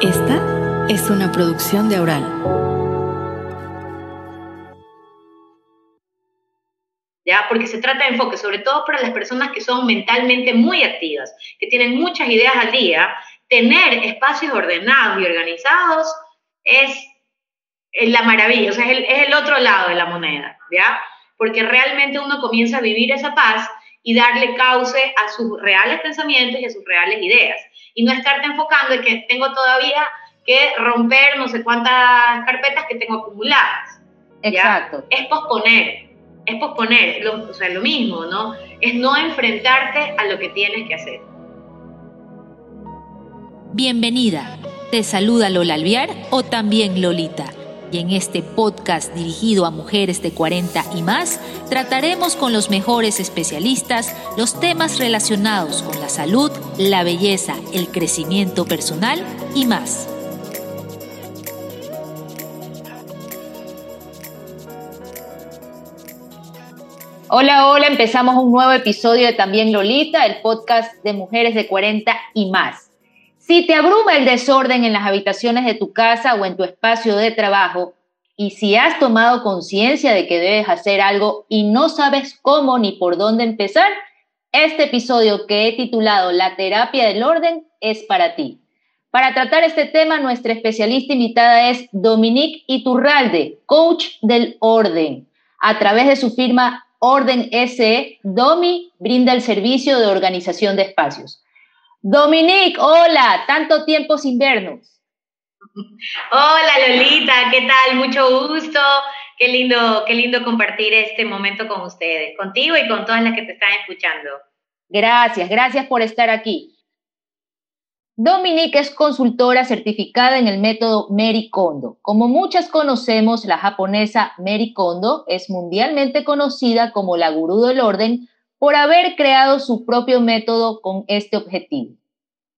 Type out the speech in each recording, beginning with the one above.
Esta es una producción de Oral. ¿Ya? Porque se trata de enfoque, sobre todo para las personas que son mentalmente muy activas, que tienen muchas ideas al día, tener espacios ordenados y organizados es la maravilla, o sea, es el, es el otro lado de la moneda, ¿ya? Porque realmente uno comienza a vivir esa paz y darle cauce a sus reales pensamientos y a sus reales ideas. Y no estarte enfocando en que tengo todavía que romper no sé cuántas carpetas que tengo acumuladas. Exacto. Es posponer, es posponer, o sea, lo mismo, ¿no? Es no enfrentarte a lo que tienes que hacer. Bienvenida. Te saluda Lola Alviar o también Lolita y en este podcast dirigido a mujeres de 40 y más, trataremos con los mejores especialistas los temas relacionados con la salud, la belleza, el crecimiento personal y más. Hola, hola, empezamos un nuevo episodio de También Lolita, el podcast de mujeres de 40 y más. Si te abruma el desorden en las habitaciones de tu casa o en tu espacio de trabajo, y si has tomado conciencia de que debes hacer algo y no sabes cómo ni por dónde empezar, este episodio que he titulado La terapia del orden es para ti. Para tratar este tema, nuestra especialista invitada es Dominique Iturralde, coach del orden. A través de su firma Orden SE, Domi brinda el servicio de organización de espacios. Dominique, hola, tanto tiempo sin vernos. Hola Lolita, ¿qué tal? Mucho gusto. Qué lindo, qué lindo compartir este momento con ustedes, contigo y con todas las que te están escuchando. Gracias, gracias por estar aquí. Dominique es consultora certificada en el método Mary Kondo. Como muchas conocemos, la japonesa Mary Kondo es mundialmente conocida como la gurú del orden por haber creado su propio método con este objetivo.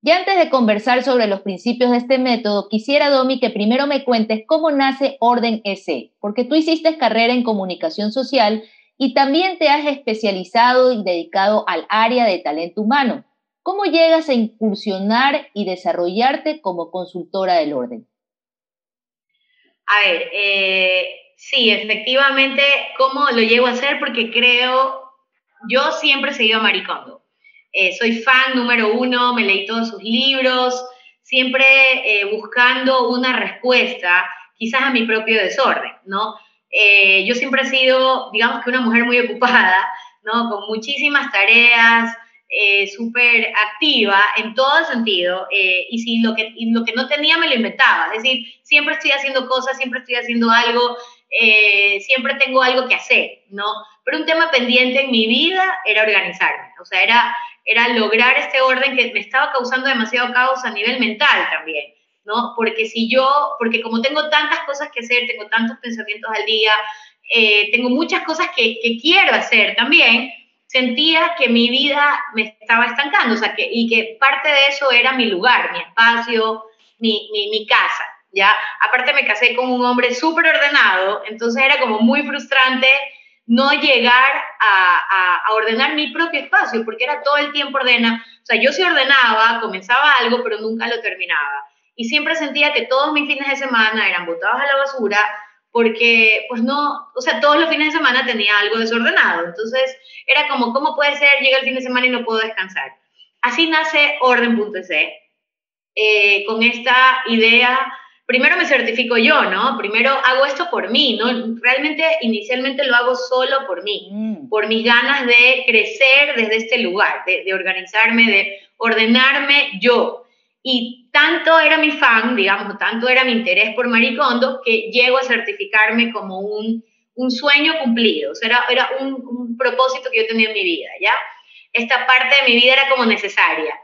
Y antes de conversar sobre los principios de este método, quisiera, Domi, que primero me cuentes cómo nace Orden S, porque tú hiciste carrera en comunicación social y también te has especializado y dedicado al área de talento humano. ¿Cómo llegas a incursionar y desarrollarte como consultora del orden? A ver, eh, sí, efectivamente, ¿cómo lo llego a hacer? Porque creo yo siempre he seguido a Maricondo. Eh, soy fan número uno, me leí todos sus libros, siempre eh, buscando una respuesta, quizás a mi propio desorden, ¿no? Eh, yo siempre he sido, digamos que una mujer muy ocupada, ¿no? Con muchísimas tareas, súper activa en todo sentido, y si lo que, lo que no tenía me lo inventaba, es decir, siempre estoy haciendo cosas, siempre estoy haciendo algo, siempre tengo algo que hacer, ¿no? Pero un tema pendiente en mi vida era organizarme, o sea, era, era lograr este orden que me estaba causando demasiado caos a nivel mental también, ¿no? Porque si yo, porque como tengo tantas cosas que hacer, tengo tantos pensamientos al día, eh, tengo muchas cosas que, que, quiero hacer también, sentía que mi vida me estaba estancando, o sea, que, y que parte de eso era mi lugar, mi espacio, mi, mi casa, ¿ya? Aparte me casé con un hombre súper ordenado, entonces era como muy frustrante no llegar a, ordenar mi propio espacio, porque era todo el tiempo ordena. O sea, yo sí ordenaba, comenzaba algo, pero nunca lo terminaba. Y siempre sentía que todos mis fines de semana eran botados a la basura, porque, pues no, o sea, todos los fines de semana tenía algo desordenado. Entonces, era como, ¿cómo puede ser? Llega el fin de semana y no puedo descansar. Así nace Orden.c, eh, con esta idea primero me certifico yo, ¿no? Primero hago esto por mí, ¿no? Realmente inicialmente lo hago solo por mí, mm. por mis ganas de crecer desde este lugar, de, organizarme, de ordenarme yo. Y tanto era mi fan, digamos, tanto era mi interés por Maricondo que llego a certificarme como un, un sueño cumplido, o sea, era, era un, un propósito que yo tenía en mi vida, ¿ya? Esta parte de mi vida era como necesaria.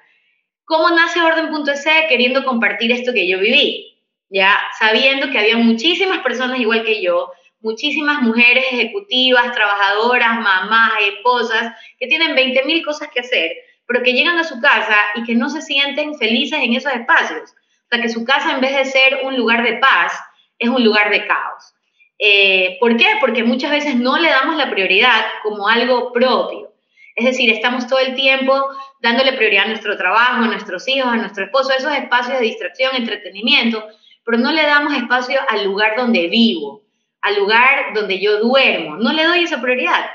¿Cómo nace Orden.es queriendo compartir esto que yo viví? Ya sabiendo que había muchísimas personas igual que yo, muchísimas mujeres ejecutivas, trabajadoras, mamás, esposas, que tienen 20 mil cosas que hacer, pero que llegan a su casa y que no se sienten felices en esos espacios. O sea, que su casa en vez de ser un lugar de paz, es un lugar de caos. Eh, ¿Por qué? Porque muchas veces no le damos la prioridad como algo propio. Es decir, estamos todo el tiempo dándole prioridad a nuestro trabajo, a nuestros hijos, a nuestro esposo, esos espacios de distracción, entretenimiento, pero no le damos espacio al lugar donde vivo, al lugar donde yo duermo. No le doy esa prioridad,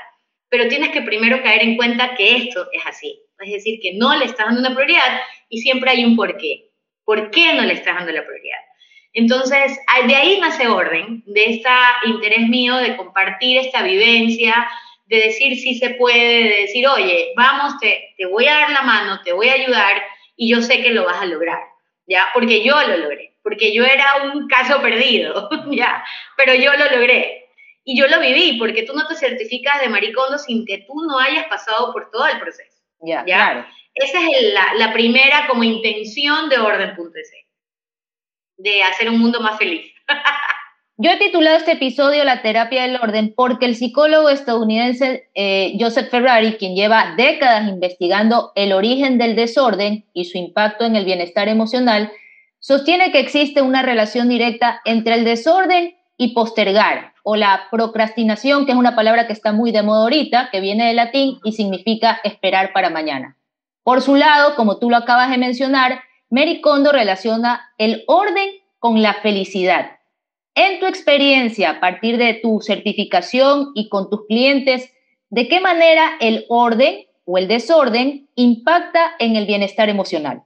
pero tienes que primero caer en cuenta que esto es así. Es decir, que no le estás dando una prioridad y siempre hay un porqué. ¿Por qué no le estás dando la prioridad? Entonces, de ahí nace orden, de este interés mío de compartir esta vivencia, de decir si se puede, de decir, oye, vamos, te voy a dar la mano, te voy a ayudar y yo sé que lo vas a lograr, ¿ya? Porque yo lo logré, porque yo era un caso perdido, ¿ya? Pero yo lo logré. Y yo lo viví, porque tú no te certificas de maricondo sin que tú no hayas pasado por todo el proceso. Ya, claro. Esa es la, la, primera como intención de Orden.es, de hacer un mundo más feliz. Yo he titulado este episodio La terapia del orden porque el psicólogo estadounidense eh, Joseph Ferrari, quien lleva décadas investigando el origen del desorden y su impacto en el bienestar emocional, sostiene que existe una relación directa entre el desorden y postergar, o la procrastinación, que es una palabra que está muy de moda ahorita, que viene del latín y significa esperar para mañana. Por su lado, como tú lo acabas de mencionar, Mary Kondo relaciona el orden con la felicidad en tu experiencia, a partir de tu certificación y con tus clientes, ¿de qué manera el orden o el desorden impacta en el bienestar emocional?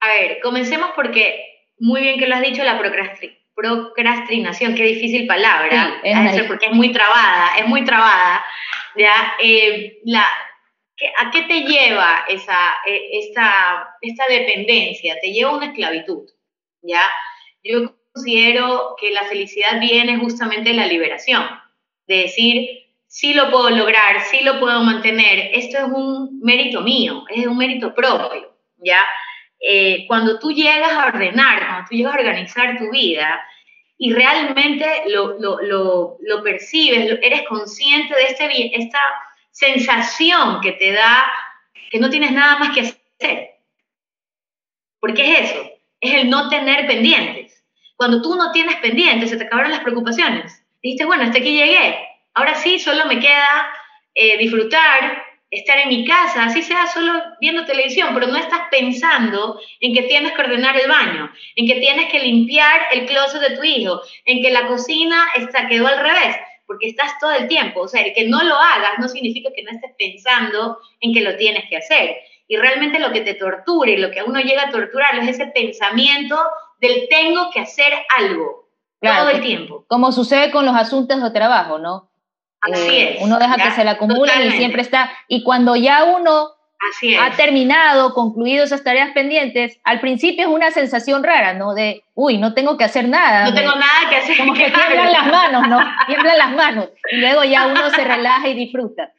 A ver, comencemos porque muy bien que lo has dicho, la procrastinación, qué difícil palabra, es porque es muy trabada, es muy trabada, ¿ya? Eh, la, ¿A qué te lleva esa, eh, esta, esta dependencia? Te lleva a una esclavitud, ¿ya? Yo considero que la felicidad viene justamente de la liberación, de decir, sí lo puedo lograr, sí lo puedo mantener, esto es un mérito mío, es un mérito propio, ¿ya? Eh, cuando tú llegas a ordenar, cuando tú llegas a organizar tu vida y realmente lo, lo, lo, percibes, eres consciente de este, esta sensación que te da que no tienes nada más que hacer. Porque es eso, es el no tener pendientes. Cuando tú no tienes pendientes, se te acabaron las preocupaciones. Dijiste, bueno, hasta aquí llegué. Ahora sí, solo me queda eh, disfrutar, estar en mi casa, así sea solo viendo televisión, pero no estás pensando en que tienes que ordenar el baño, en que tienes que limpiar el closet de tu hijo, en que la cocina está, quedó al revés, porque estás todo el tiempo. O sea, el que no lo hagas no significa que no estés pensando en que lo tienes que hacer. Y realmente lo que te tortura y lo que a uno llega a torturar es ese pensamiento del tengo que hacer algo todo el tiempo. Como sucede con los asuntos de trabajo, ¿no? Así eh, es. Uno deja que se le acumulen y siempre está. Y cuando ya uno ha terminado, concluido esas tareas pendientes, al principio es una sensación rara, ¿no? De, uy, no tengo que hacer nada. No tengo nada que hacer. Como que tiemblan las manos, ¿no? tiemblan las manos. Y luego ya uno se relaja y disfruta.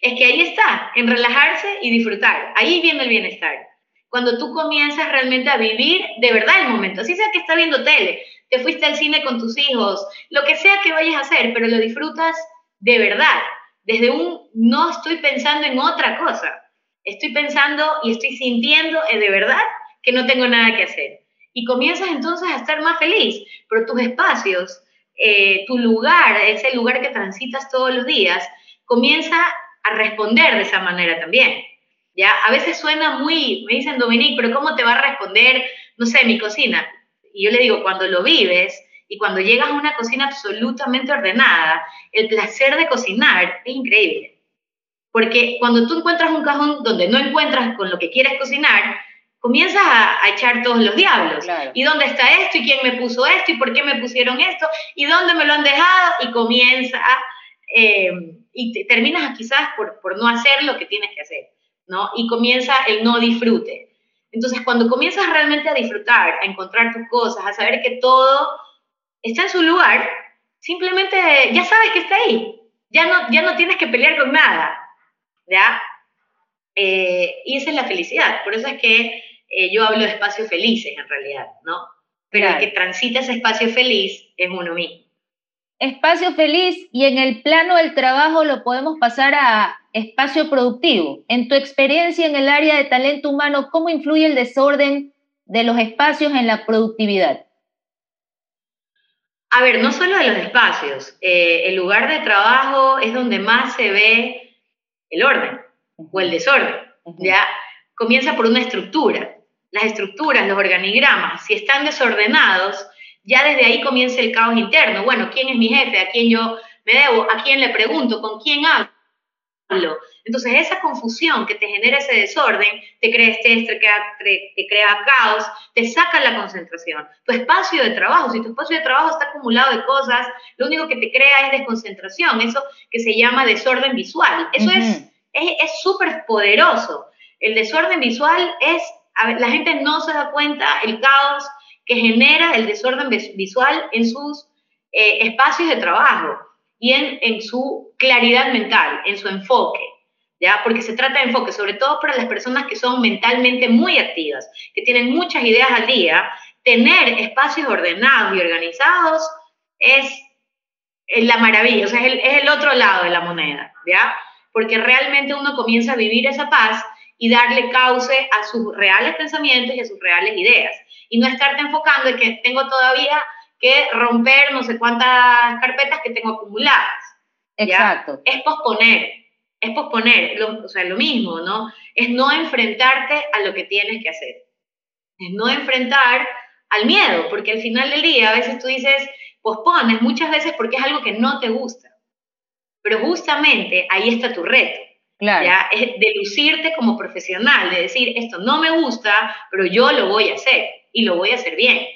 Es que ahí está, en relajarse y disfrutar. Ahí viene el bienestar cuando tú comienzas realmente a vivir de verdad el momento. Así sea que estás viendo tele, te fuiste al cine con tus hijos, lo que sea que vayas a hacer, pero lo disfrutas de verdad, desde un no estoy pensando en otra cosa, estoy pensando y estoy sintiendo de verdad que no tengo nada que hacer. Y comienzas entonces a estar más feliz, pero tus espacios, eh, tu lugar, ese lugar que transitas todos los días, comienza a responder de esa manera también. ¿ya? A veces suena muy, me dicen, Dominique, pero ¿cómo te va a responder, no sé, mi cocina? Y yo le digo, cuando lo vives y cuando llegas a una cocina absolutamente ordenada, el placer de cocinar es increíble. Porque cuando tú encuentras un cajón donde no encuentras con lo que quieres cocinar, comienzas a, echar todos los diablos. ¿Y dónde está esto? ¿Y quién me puso esto? ¿Y por qué me pusieron esto? ¿Y dónde me lo han dejado? Y comienza, eh, y terminas quizás por, por no hacer lo que tienes que hacer. ¿no? Y comienza el no disfrute. Entonces, cuando comienzas realmente a disfrutar, a encontrar tus cosas, a saber que todo está en su lugar, simplemente ya sabes que está ahí. Ya no, ya no tienes que pelear con nada, ¿ya? Eh, y esa es la felicidad. Por eso es que eh, yo hablo de espacios felices, en realidad, ¿no? Pero el que transita ese espacio feliz es uno mismo. Espacio feliz y en el plano del trabajo lo podemos pasar a espacio productivo. En tu experiencia en el área de talento humano, ¿cómo influye el desorden de los espacios en la productividad? A ver, no solo de los espacios. Eh, el lugar de trabajo es donde más se ve el orden. o el desorden, ¿ya? Comienza por una estructura. Las estructuras, los organigramas, si están desordenados, ya desde ahí comienza el caos interno. Bueno, ¿quién es mi jefe? ¿A quién yo me debo? ¿A quién le pregunto? ¿Con quién hablo? Entonces, esa confusión que te genera ese desorden, te crea estrés, te crea, te crea caos, te saca la concentración. Tu espacio de trabajo, si tu espacio de trabajo está acumulado de cosas, lo único que te crea es desconcentración, eso que se llama desorden visual. Eso es es súper poderoso. El desorden visual es, la gente no se da cuenta el caos que genera el desorden visual en sus eh, espacios de trabajo y en, su claridad mental, en su enfoque. ¿ya? Porque se trata de enfoque, sobre todo para las personas que son mentalmente muy activas, que tienen muchas ideas al día, tener espacios ordenados y organizados es, la maravilla, o sea, es el, es el, otro lado de la moneda, ¿ya? Porque realmente uno comienza a vivir esa paz y darle cauce a sus reales pensamientos y a sus reales ideas. Y no estarte enfocando en que tengo todavía que romper no sé cuántas carpetas que tengo acumuladas. Exacto. Es posponer, es posponer, lo, o sea, lo mismo, ¿no? Es no enfrentarte a lo que tienes que hacer. Es no enfrentar al miedo, porque al final del día a veces tú dices, pospones muchas veces porque es algo que no te gusta. Pero justamente ahí está tu reto. Claro. ¿ya? Es de lucirte como profesional, de decir, esto no me gusta, pero yo lo voy a hacer y lo voy a hacer bien.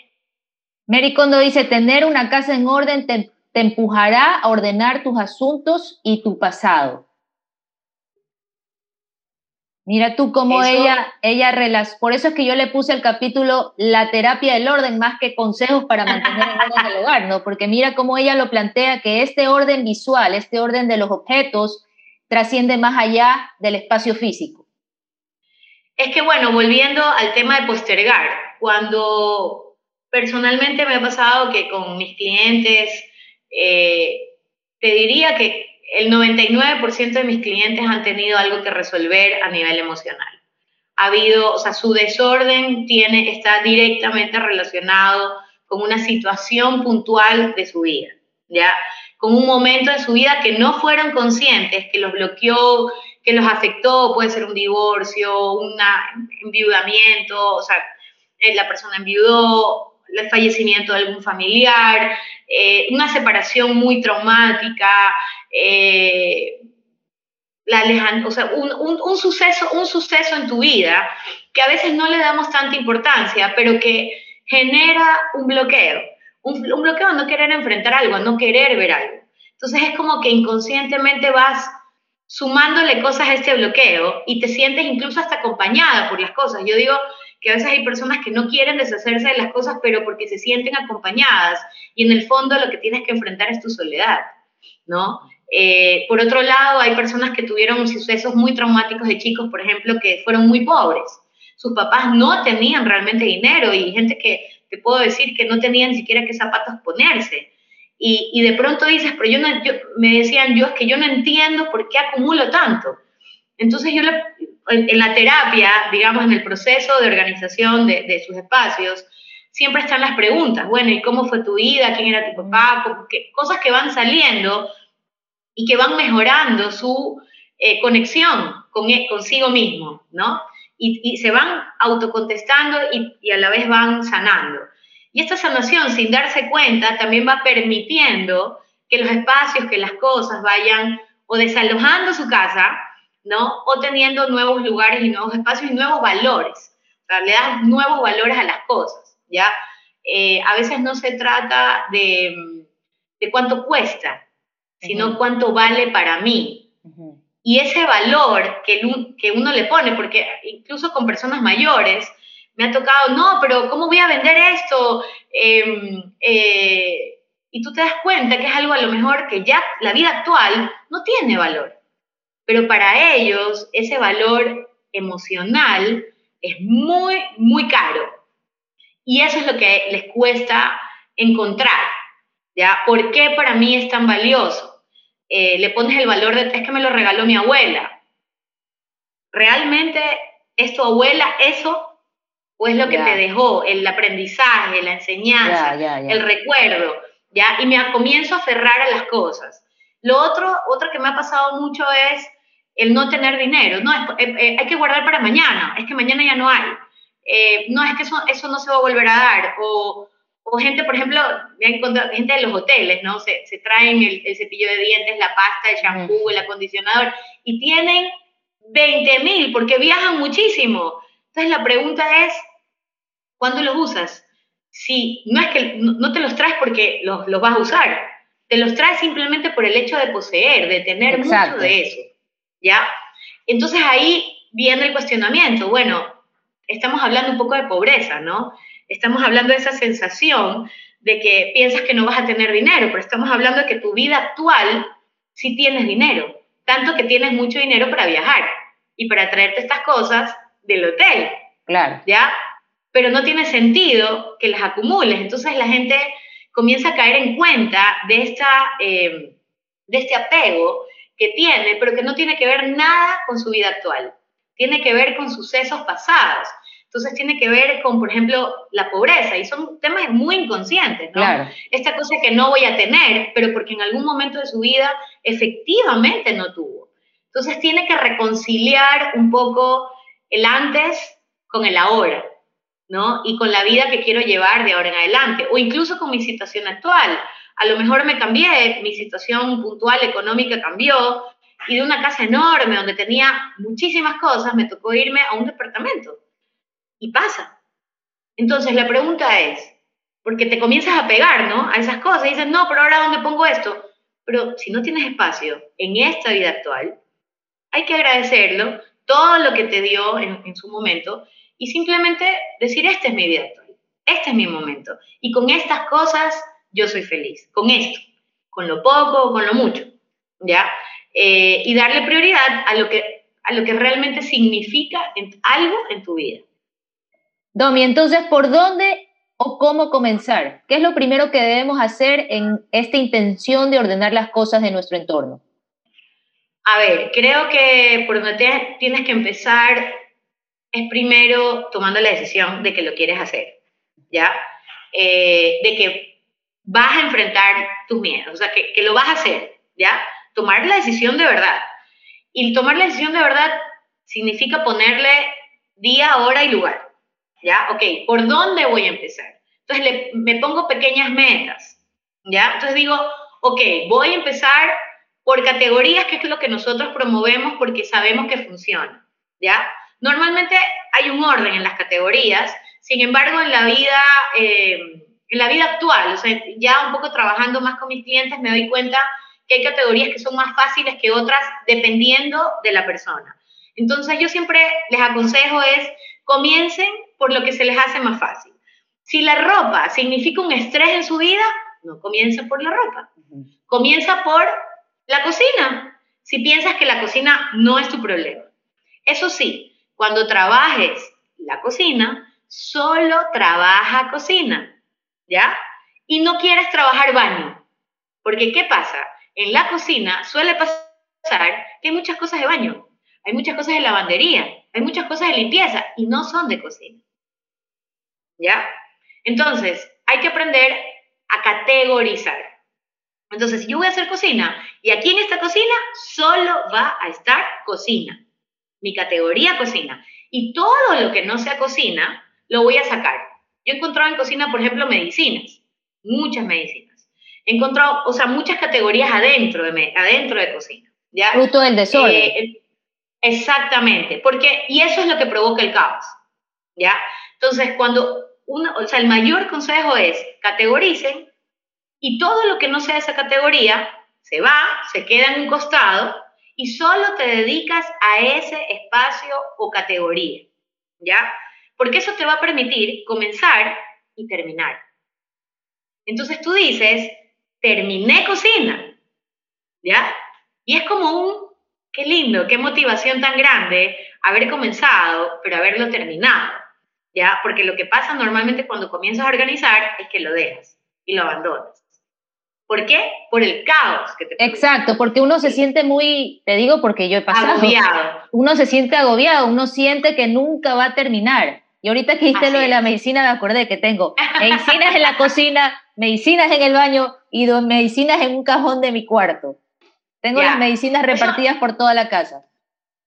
Mary Kondo dice, tener una casa en orden te, te empujará a ordenar tus asuntos y tu pasado. Mira tú cómo ella, ella por eso es que yo le puse el capítulo La terapia del orden más que consejos para mantener el orden del hogar, ¿no? Porque mira cómo ella lo plantea, que este orden visual, este orden de los objetos, trasciende más allá del espacio físico. Es que bueno, volviendo al tema de postergar, cuando personalmente me ha pasado que con mis clientes, eh, te diría que el 99% de mis clientes han tenido algo que resolver a nivel emocional. Ha habido, o sea, su desorden tiene, está directamente relacionado con una situación puntual de su vida, ¿ya? Con un momento de su vida que no fueron conscientes, que los bloqueó, que los afectó, puede ser un divorcio, un enviudamiento, o sea, eh, la persona enviudó, el fallecimiento de algún familiar, eh, una separación muy traumática, eh, la o sea, un, suceso, un suceso en tu vida que a veces no le damos tanta importancia, pero que genera un bloqueo. Un, un bloqueo no querer enfrentar algo, no querer ver algo. Entonces es como que inconscientemente vas sumándole cosas a este bloqueo y te sientes incluso hasta acompañada por las cosas. Yo digo que a veces hay personas que no quieren deshacerse de las cosas, pero porque se sienten acompañadas y en el fondo lo que tienes que enfrentar es tu soledad, ¿no? Eh, por otro lado, hay personas que tuvieron sucesos muy traumáticos de chicos, por ejemplo, que fueron muy pobres. Sus papás no tenían realmente dinero y gente que te puedo decir que no tenían ni siquiera qué zapatos ponerse. Y, y de pronto dices, pero yo no, me decían yo, es que yo no entiendo por qué acumulo tanto. Entonces yo en, la terapia, digamos, en el proceso de organización de, de, sus espacios, siempre están las preguntas, bueno, ¿y cómo fue tu vida? ¿Quién era tu papá? cosas que van saliendo y que van mejorando su eh, conexión con, e, consigo mismo, ¿no? Y, y se van autocontestando y, y a la vez van sanando. Y esta sanación, sin darse cuenta, también va permitiendo que los espacios, que las cosas vayan o desalojando su casa, ¿no? O teniendo nuevos lugares y nuevos espacios y nuevos valores. O sea, le das nuevos valores a las cosas, ¿ya? Eh, a veces no se trata de, de cuánto cuesta, sino cuánto vale para mí. Y ese valor que, que uno le pone, porque incluso con personas mayores, me ha tocado, no, pero ¿cómo voy a vender esto? Em, eh, y tú te das cuenta que es algo a lo mejor que ya la vida actual no tiene valor. Pero para ellos ese valor emocional es muy, muy caro. Y eso es lo que les cuesta encontrar. ¿ya? ¿Por qué para mí es tan valioso? Eh, le pones el valor de, es que me lo regaló mi abuela. ¿Realmente es tu abuela eso? ¿O es lo que te dejó? El aprendizaje, la enseñanza, el recuerdo. ¿ya? Y me comienzo a aferrar a las cosas. Lo otro, otro que me ha pasado mucho es el no tener dinero. No, eh, eh, hay que guardar para mañana, es que mañana ya no hay. Eh, no, es que eso, eso no se va a volver a dar. O, o gente, por ejemplo, gente de los hoteles, ¿no? Se, se traen el, el, cepillo de dientes, la pasta, el shampoo, el acondicionador, y tienen 20 mil porque viajan muchísimo. Entonces la pregunta es, ¿cuándo los usas? Si no es que no, te los traes porque los, los, vas a usar, te los traes simplemente por el hecho de poseer, de tener mucho de eso, ¿ya? Entonces ahí viene el cuestionamiento, bueno, estamos hablando un poco de pobreza, ¿no? Estamos hablando de esa sensación de que piensas que no vas a tener dinero, pero estamos hablando de que tu vida actual sí tienes dinero, tanto que tienes mucho dinero para viajar y para traerte estas cosas del hotel. Claro. ¿Ya? Pero no tiene sentido que las acumules. Entonces la gente comienza a caer en cuenta de, esta, eh, de este apego que tiene, pero que no tiene que ver nada con su vida actual. Tiene que ver con sucesos pasados. Entonces tiene que ver con, por ejemplo, la pobreza y son temas muy inconscientes, ¿no? Claro. Esta cosa que no voy a tener, pero porque en algún momento de su vida efectivamente no tuvo. Entonces tiene que reconciliar un poco el antes con el ahora, ¿no? Y con la vida que quiero llevar de ahora en adelante, o incluso con mi situación actual. A lo mejor me cambié, mi situación puntual económica cambió, y de una casa enorme donde tenía muchísimas cosas, me tocó irme a un departamento y pasa. Entonces la pregunta es, porque te comienzas a pegar, ¿no? A esas cosas y dices, no, pero ahora ¿dónde pongo esto? Pero si no tienes espacio en esta vida actual, hay que agradecerlo, todo lo que te dio en, en su momento y simplemente decir, esta es mi vida actual, este es mi momento. Y con estas cosas yo soy feliz, con esto, con lo poco, con lo mucho, ¿ya? Eh, y darle prioridad a lo que, a lo que realmente significa algo en tu vida. Domi, entonces, ¿por dónde o cómo comenzar? ¿Qué es lo primero que debemos hacer en esta intención de ordenar las cosas de nuestro entorno? A ver, creo que por donde tienes que empezar es primero tomando la decisión de que lo quieres hacer, ¿ya? Eh, de que vas a enfrentar tus miedos, o sea, que, que lo vas a hacer, ¿ya? Tomar la decisión de verdad. Y tomar la decisión de verdad significa ponerle día, hora y lugar. ¿Ya? Ok, ¿por dónde voy a empezar? Entonces me pongo pequeñas metas, ¿ya? Entonces digo, ok, voy a empezar por categorías, que es lo que nosotros promovemos porque sabemos que funciona, ¿ya? Normalmente hay un orden en las categorías, sin embargo, en la vida, eh, en la vida actual, o sea, ya un poco trabajando más con mis clientes, me doy cuenta que hay categorías que son más fáciles que otras dependiendo de la persona. Entonces yo siempre les aconsejo es, comiencen por lo que se les hace más fácil. Si la ropa significa un estrés en su vida, no comienza por la ropa. Comienza por la cocina. Si piensas que la cocina no es tu problema. Eso sí, cuando trabajes la cocina, solo trabaja cocina, ¿ya? Y no quieres trabajar baño. Porque ¿qué pasa? En la cocina suele pasar que hay muchas cosas de baño, hay muchas cosas de lavandería, hay muchas cosas de limpieza y no son de cocina. ¿Ya? Entonces, hay que aprender a categorizar. Entonces, si yo voy a hacer cocina y aquí en esta cocina solo va a estar cocina, mi categoría cocina. Y todo lo que no sea cocina, lo voy a sacar. Yo he encontrado en cocina, por ejemplo, medicinas, muchas medicinas. He encontrado, o sea, muchas categorías adentro de, adentro de cocina. ¿ya? Fruto del desorden. Eh, exactamente, porque, y eso es lo que provoca el caos. ¿ya? Entonces, cuando uno, o sea, el mayor consejo es categoricen y todo lo que no sea esa categoría se va, se queda en un costado y solo te dedicas a ese espacio o categoría, ¿ya? Porque eso te va a permitir comenzar y terminar. Entonces tú dices, terminé cocina, ¿ya? Y es como un, qué lindo, qué motivación tan grande haber comenzado, pero haberlo terminado. ¿Ya? Porque lo que pasa normalmente cuando comienzas a organizar es que lo dejas y lo abandonas. ¿Por qué? Por el caos que te Exacto, porque uno se siente muy, te digo porque yo he pasado. Agobiado. Uno se siente agobiado, uno siente que nunca va a terminar. Y ahorita que dijiste lo de la medicina, me acordé que tengo medicinas en la cocina, medicinas en el baño y dos medicinas en un cajón de mi cuarto. Tengo las medicinas repartidas por toda la casa.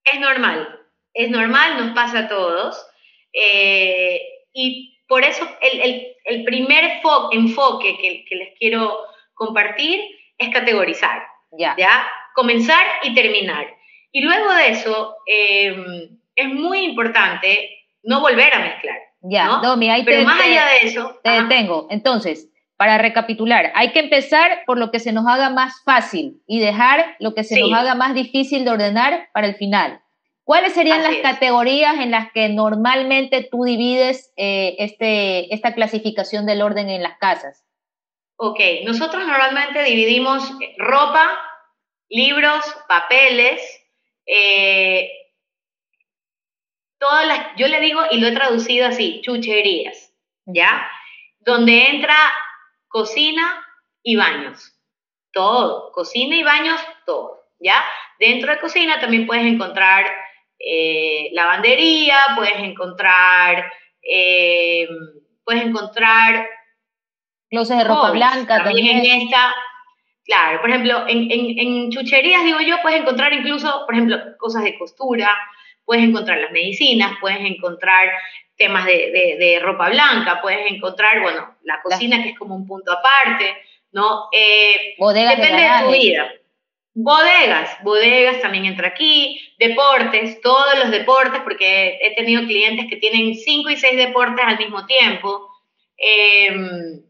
Es normal, es normal, nos pasa a todos. Eh, y por eso el, primer enfoque que, les quiero compartir es categorizar. Ya. ¿ya? Comenzar y terminar. Y luego de eso, em, es muy importante no volver a mezclar. Ya, ¿no? Domi, ahí Pero te, más te- allá de eso, te ajá, detengo. Entonces, para recapitular, hay que empezar por lo que se nos haga más fácil y dejar lo que se Sí. nos haga más difícil de ordenar para el final. ¿Cuáles serían Así las es. categorías en las que normalmente tú divides eh, este, esta clasificación del orden en las casas? ok, nosotros normalmente dividimos ropa, libros, papeles, eh, todas las, yo le digo, y lo he traducido así, chucherías, ¿ya? Donde entra cocina y baños. Todo, cocina y baños, todo, ¿ya? Dentro de cocina también puedes encontrar eh, lavandería, puedes encontrar, eh, puedes encontrar Closets de ropa Oh, blanca también también. en esta, claro, por ejemplo, en, en, en chucherías, digo yo, puedes encontrar incluso, por ejemplo, cosas de costura, puedes encontrar las medicinas, puedes encontrar temas de, de- de ropa blanca, puedes encontrar, bueno, la cocina que es como un punto aparte, ¿no? Eh, de Depende de tu vida. Bodegas, bodegas también entra aquí, deportes, todos los deportes, porque he tenido clientes que tienen cinco y seis deportes al mismo tiempo. Em,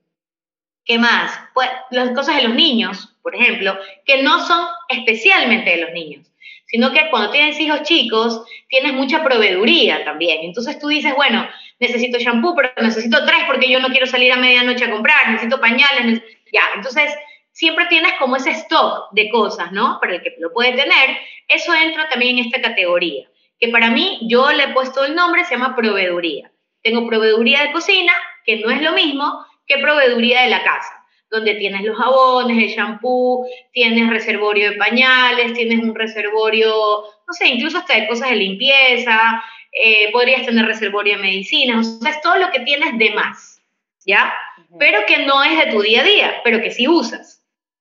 ¿Qué más? Pues las cosas de los niños, por ejemplo, que no son especialmente de los niños, sino que cuando tienes hijos chicos, tienes mucha proveeduría también. Entonces tú dices, bueno, necesito shampoo, pero necesito tres porque yo no quiero salir a medianoche a comprar, necesito pañales, ya. Entonces siempre tienes como ese stock de cosas, ¿no? Para el que lo puede tener. Eso entra también en esta categoría, que para mí yo le he puesto el nombre, se llama proveeduría. Tengo proveeduría de cocina, que no es lo mismo que proveeduría de la casa, donde tienes los jabones, el shampoo, tienes reservorio de pañales, tienes un reservorio, no sé, incluso hasta de cosas de limpieza, eh, podrías tener reservorio de medicinas, o sea, es todo lo que tienes de más, ¿ya? Pero que no es de tu día a día, pero que sí usas.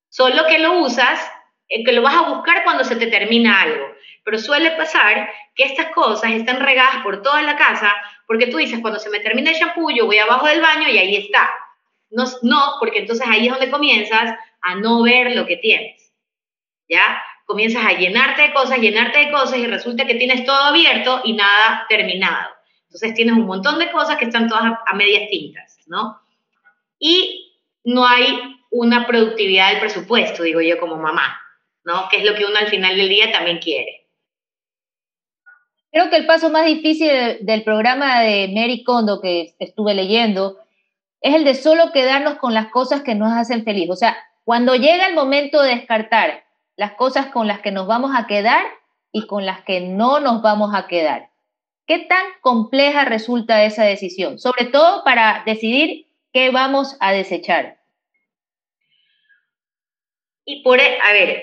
Solo que lo usas, eh, que lo vas a buscar cuando se te termina algo. Pero suele pasar que estas cosas están regadas por toda la casa, porque tú dices, cuando se me termina el shampoo, yo voy abajo del baño y ahí está. No, no, porque entonces ahí es donde comienzas a no ver lo que tienes. ¿Ya? Comienzas a llenarte de cosas, llenarte de cosas y resulta que tienes todo abierto y nada terminado. Entonces tienes un montón de cosas que están todas a, a medias tintas, ¿no? Y no hay una productividad del presupuesto, digo yo como mamá, ¿no? Que es lo que uno al final del día también quiere. Creo que el paso más difícil de- del programa de Mary Kondo que estuve leyendo es el de solo quedarnos con las cosas que nos hacen feliz. O sea, cuando llega el momento de descartar las cosas con las que nos vamos a quedar y con las que no nos vamos a quedar. ¿Qué tan compleja resulta esa decisión? Sobre todo para decidir qué vamos a desechar. Y por, e- a ver,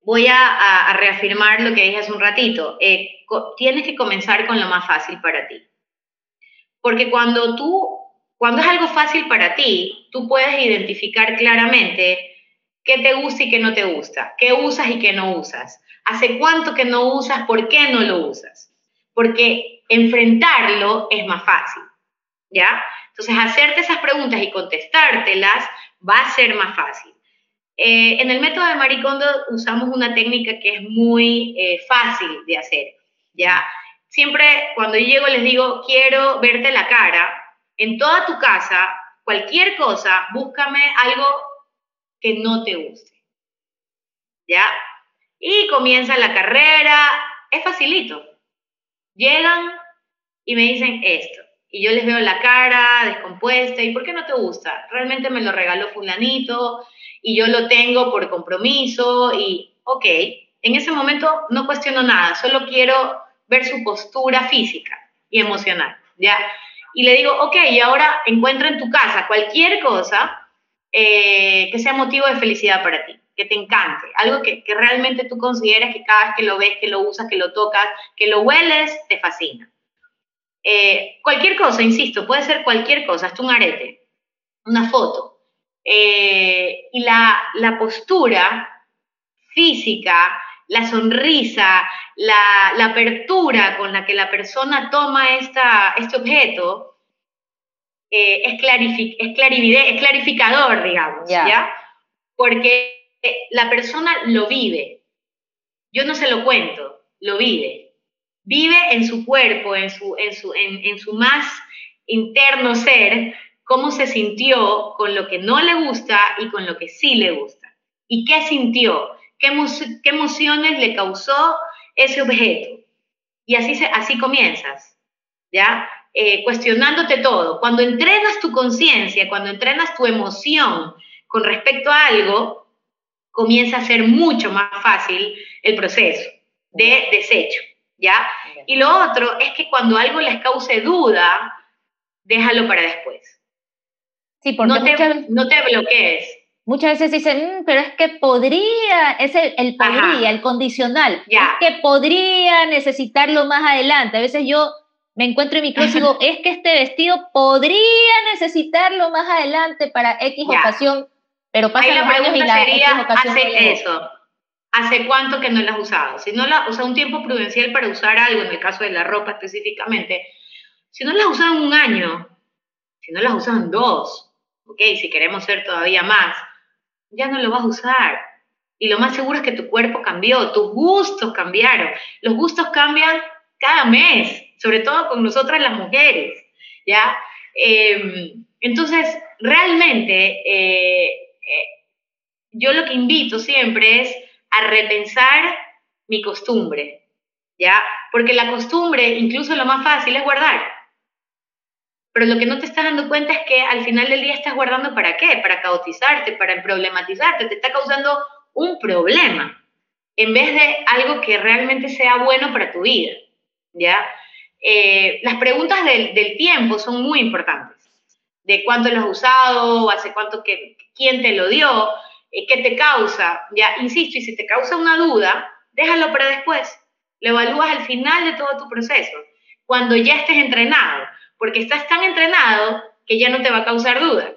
voy a, reafirmar lo que dije hace un ratito. Eh, tienes que comenzar con lo más fácil para ti. Porque cuando tú, cuando es algo fácil para ti, tú puedes identificar claramente qué te gusta y qué no te gusta, qué usas y qué no usas, hace cuánto que no usas, por qué no lo usas. Porque enfrentarlo es más fácil, ¿ya? Entonces, hacerte esas preguntas y contestártelas va a ser más fácil. Eh, en el método de Maricondo usamos una técnica que es muy eh, fácil de hacer, ¿ya? Siempre cuando yo llego les digo, quiero verte la cara, en toda tu casa, cualquier cosa, búscame algo que no te guste, ¿ya? Y comienza la carrera, es facilito. Llegan y me dicen esto, y yo les veo la cara descompuesta, ¿y por qué no te gusta? Realmente me lo regaló fulanito, y yo lo tengo por compromiso y, ok, en ese momento no cuestiono nada, solo quiero ver su postura física y emocional, ¿ya? Y le digo, ok, y ahora encuentra en tu casa cualquier cosa eh, que sea motivo de felicidad para ti, que te encante, algo que, que realmente tú consideres que cada vez que lo ves, que lo usas, que lo tocas, que lo hueles, te fascina. Eh, cualquier cosa, insisto, puede ser cualquier cosa, hasta un arete, una foto, eh, y la, la, postura física la sonrisa, la, apertura con la que la persona toma esta, este objeto, eh, es, es, clarificador, digamos, ¿ya? Porque la persona lo vive. Yo no se lo cuento, lo vive. Vive en su cuerpo, en su, en su, en su más interno ser, cómo se sintió con lo que no le gusta y con lo que sí le gusta. ¿Y qué sintió? ¿Qué, qué emociones le causó ese objeto? Y así, así comienzas, ¿ya? Eh, cuestionándote todo. Cuando entrenas tu conciencia, cuando entrenas tu emoción con respecto a algo, comienza a ser mucho más fácil el proceso de desecho, ¿ya? Y lo otro es que cuando algo les cause duda, déjalo para después. Sí, porque no te, no te bloquees. Muchas veces dicen, mm, pero es que podría, es el, podría, el condicional, es que podría necesitarlo más adelante. A veces yo me encuentro en mi clase y digo, es que este vestido podría necesitarlo más adelante para X ocasión, pero pasa la pregunta y la sería, hace eso. ¿Hace cuánto que no la has usado? Si no la, o sea, un tiempo prudencial para usar algo, en el caso de la ropa específicamente, si no la has usado en un año, si no la has usado en dos, ok, si queremos ser todavía más, ya no lo vas a usar. Y lo más seguro es que tu cuerpo cambió, tus gustos cambiaron. Los gustos cambian cada mes, sobre todo con nosotras las mujeres, ¿ya? Em, entonces, realmente, eh, eh, yo lo que invito siempre es a repensar mi costumbre, ¿ya? Porque la costumbre, incluso lo más fácil, es guardar. Pero lo que no te estás dando cuenta es que al final del día estás guardando para qué? Para caotizarte, para problematizarte, te está causando un problema en vez de algo que realmente sea bueno para tu vida, ¿ya? Eh, las preguntas del, tiempo son muy importantes. De cuánto lo has usado, hace cuánto que, quién te lo dio, eh, qué te causa, ya, insisto, y si te causa una duda, déjalo para después. Lo evalúas al final de todo tu proceso, cuando ya estés entrenado porque estás tan entrenado que ya no te va a causar duda.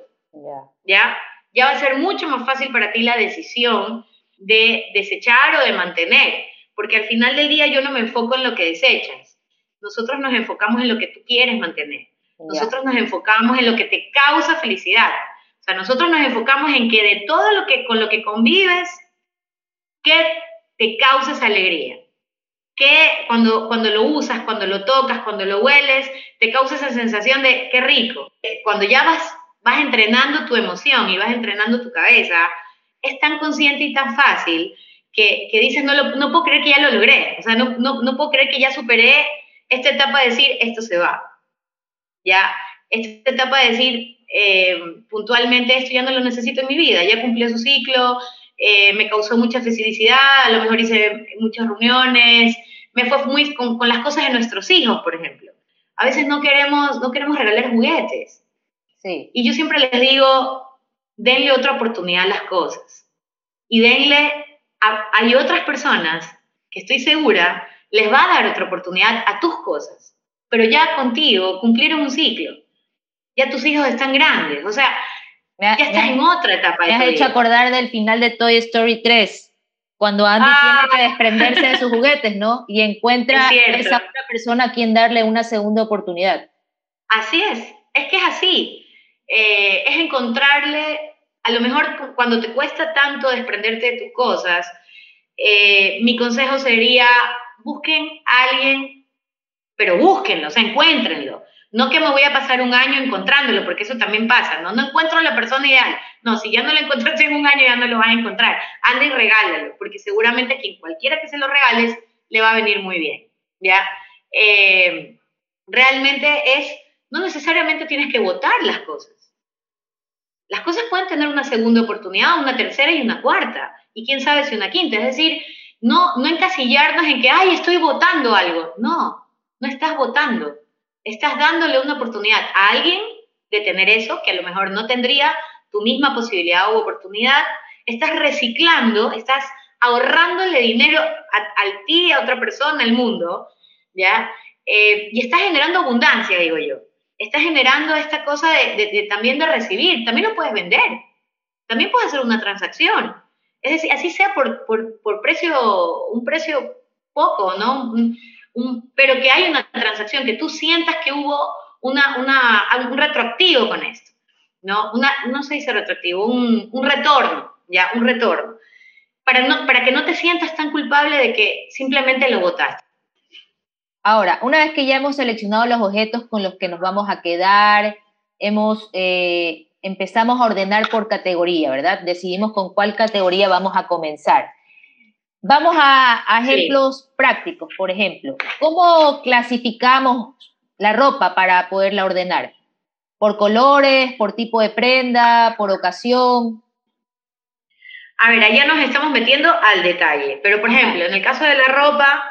¿Ya? Ya va a ser mucho más fácil para ti la decisión de desechar o de mantener, porque al final del día yo no me enfoco en lo que desechas. Nosotros nos enfocamos en lo que tú quieres mantener. Nosotros nos enfocamos en lo que te causa felicidad. O sea, nosotros nos enfocamos en que de todo lo que con lo que convives, ¿qué te causa esa alegría? Que cuando, cuando lo usas, cuando lo tocas, cuando lo hueles, te causa esa sensación de qué rico. Cuando ya vas, vas entrenando tu emoción y vas entrenando tu cabeza, es tan consciente y tan fácil que, que dices, no, lo, no puedo creer que ya lo logré, o sea, no, no, no, puedo creer que ya superé esta etapa de decir, esto se va. Ya, esta etapa de decir eh, puntualmente, esto ya no lo necesito en mi vida, ya cumplió su ciclo, eh, me causó mucha felicidad, a lo mejor hice muchas reuniones, me fue muy con, las cosas de nuestros hijos, por ejemplo. A veces no queremos, no queremos regalar juguetes. Sí. Y yo siempre les digo, denle otra oportunidad a las cosas. Y denle, hay otras personas que estoy segura les va a dar otra oportunidad a tus cosas. Pero ya contigo cumplieron un ciclo. Ya tus hijos están grandes. O sea, ya estás en otra etapa. Me has hecho acordar del final de Toy Story 3, cuando Andy tiene que ah. desprenderse de sus juguetes, ¿no? Y encuentra a esa otra persona a quien darle una segunda oportunidad. Así es, es que es así. Eh, es encontrarle, a lo mejor cuando te cuesta tanto desprenderte de tus cosas, eh, mi consejo sería, busquen a alguien, pero búsquenlo, o sea, encuéntrenlo. No que me voy a pasar un año encontrándolo, porque eso también pasa, ¿no? No encuentro la persona ideal. No, si ya no la encontraste en un año, ya no lo vas a encontrar. Anda y regálalo, porque seguramente quien cualquiera que se lo regales le va a venir muy bien, ¿ya? Eh, realmente es, no necesariamente tienes que votar las cosas. Las cosas pueden tener una segunda oportunidad, una tercera y una cuarta, y quién sabe si una quinta. Es decir, no, no encasillarnos en que, ay, estoy votando algo. No, no estás votando estás dándole una oportunidad a alguien de tener eso, que a lo mejor no tendría tu misma posibilidad o oportunidad, estás reciclando, estás ahorrándole dinero a, ti, a otra persona, al mundo, ¿ya? Eh, y estás generando abundancia, digo yo. Estás generando esta cosa de, también de recibir, también lo puedes vender, también puedes hacer una transacción. Es decir, así sea por, por, precio, un precio poco, ¿no? Pero que hay una transacción, que tú sientas que hubo una, una, un retroactivo con esto, ¿no? Una, no se dice retroactivo, un, un retorno, ya, un retorno. Para, no, para que no te sientas tan culpable de que simplemente lo votaste. Ahora, una vez que ya hemos seleccionado los objetos con los que nos vamos a quedar, hemos, eh, empezamos a ordenar por categoría, ¿verdad? Decidimos con cuál categoría vamos a comenzar. Vamos a, ejemplos prácticos, por ejemplo. ¿Cómo clasificamos la ropa para poderla ordenar? ¿Por colores, por tipo de prenda, por ocasión? A ver, allá nos estamos metiendo al detalle, pero por ejemplo, en el caso de la ropa,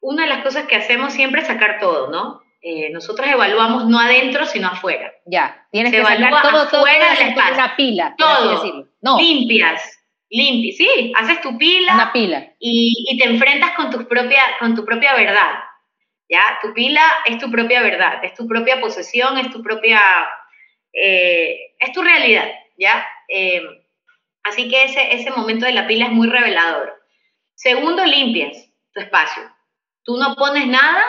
una de las cosas que hacemos siempre es sacar todo, ¿no? Eh, nosotros evaluamos no adentro, sino afuera. Ya, tienes que sacar todo, afuera todo, del espacio. Una pila, todo. No. Limpias, limpias, sí, haces tu pila. Una pila. Y, y te enfrentas con tu, propia, con tu propia verdad. ¿Ya? Tu pila es tu propia verdad, es tu propia posesión, es tu propia, eh, es tu realidad, ¿ya? Eh, así que ese, ese momento de la pila es muy revelador. Segundo, limpias tu espacio. Tú no pones nada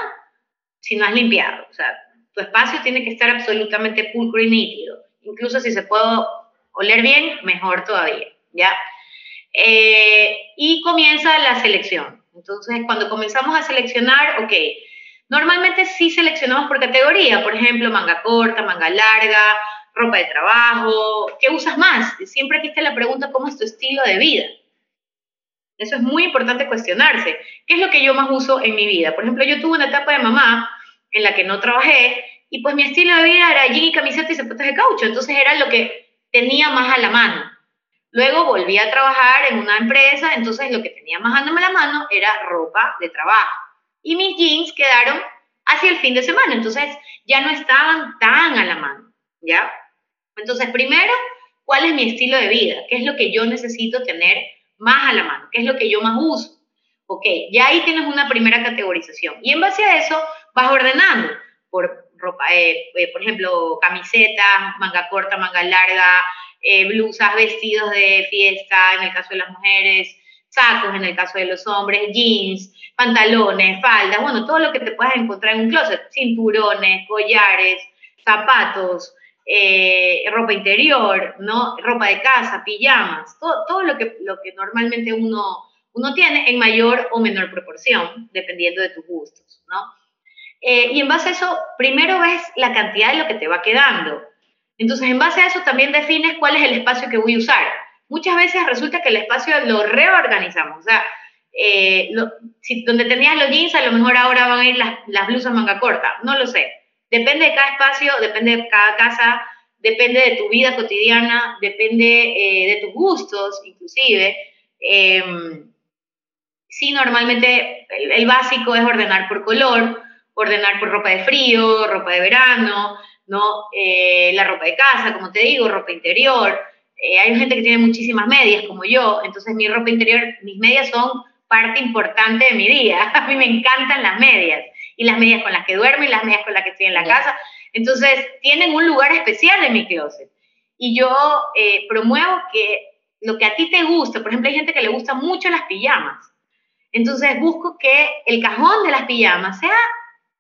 si no has limpiado. O sea, tu espacio tiene que estar absolutamente pulcro y nítido. Incluso si se puede oler bien, mejor todavía, ¿ya? Eh, y comienza la selección. Entonces, cuando comenzamos a seleccionar, ok, normalmente sí seleccionamos por categoría, por ejemplo, manga corta, manga larga, ropa de trabajo, ¿qué usas más? Siempre aquí está la pregunta, ¿cómo es tu estilo de vida? Eso es muy importante cuestionarse. ¿Qué es lo que yo más uso en mi vida? Por ejemplo, yo tuve una etapa de mamá en la que no trabajé y pues mi estilo de vida era jean y camiseta y zapatos de caucho, entonces era lo que tenía más a la mano. Luego volví a trabajar en una empresa, entonces lo que tenía a la mano era ropa de trabajo. Y mis jeans quedaron hacia el fin de semana, entonces ya no estaban tan a la mano, ¿ya? Entonces, primero, ¿cuál es mi estilo de vida? ¿Qué es lo que yo necesito tener más a la mano, qué es lo que yo más uso. Ok, ya ahí tienes una primera categorización. Y en base a eso vas ordenando por ropa, eh, eh, por ejemplo, camisetas, manga corta, manga larga, eh, blusas, vestidos de fiesta, en el caso de las mujeres, sacos en el caso de los hombres, jeans, pantalones, faldas, bueno, todo lo que te puedas encontrar en un closet, cinturones, collares, zapatos, eh, ropa interior, ¿no? ropa de casa, pijamas, todo, todo lo, que, lo que normalmente uno, uno tiene en mayor o menor proporción, dependiendo de tus gustos. ¿no? Eh, y en base a eso, primero ves la cantidad de lo que te va quedando. Entonces, en base a eso también defines cuál es el espacio que voy a usar. Muchas veces resulta que el espacio lo reorganizamos. O sea, eh, si, donde tenías los jeans, a lo mejor ahora van a ir las, las blusas manga corta. No lo sé. Depende de cada espacio, depende de cada casa, depende de tu vida cotidiana, depende eh, de tus gustos, inclusive. Em, sí, normalmente el, básico es ordenar por color, ordenar por ropa de frío, ropa de verano, ¿no? Eh, la ropa de casa, como te digo, ropa interior. Eh, hay gente que tiene muchísimas medias, como yo, entonces mi ropa interior, mis medias son parte importante de mi día. A mí me encantan las medias y las medias con las que duermo y las medias con las que estoy en la casa. Entonces, tienen un lugar especial en mi closet. Y yo eh, promuevo que lo que a ti te gusta, por ejemplo, hay gente que le gusta mucho las pijamas. Entonces, busco que el cajón de las pijamas sea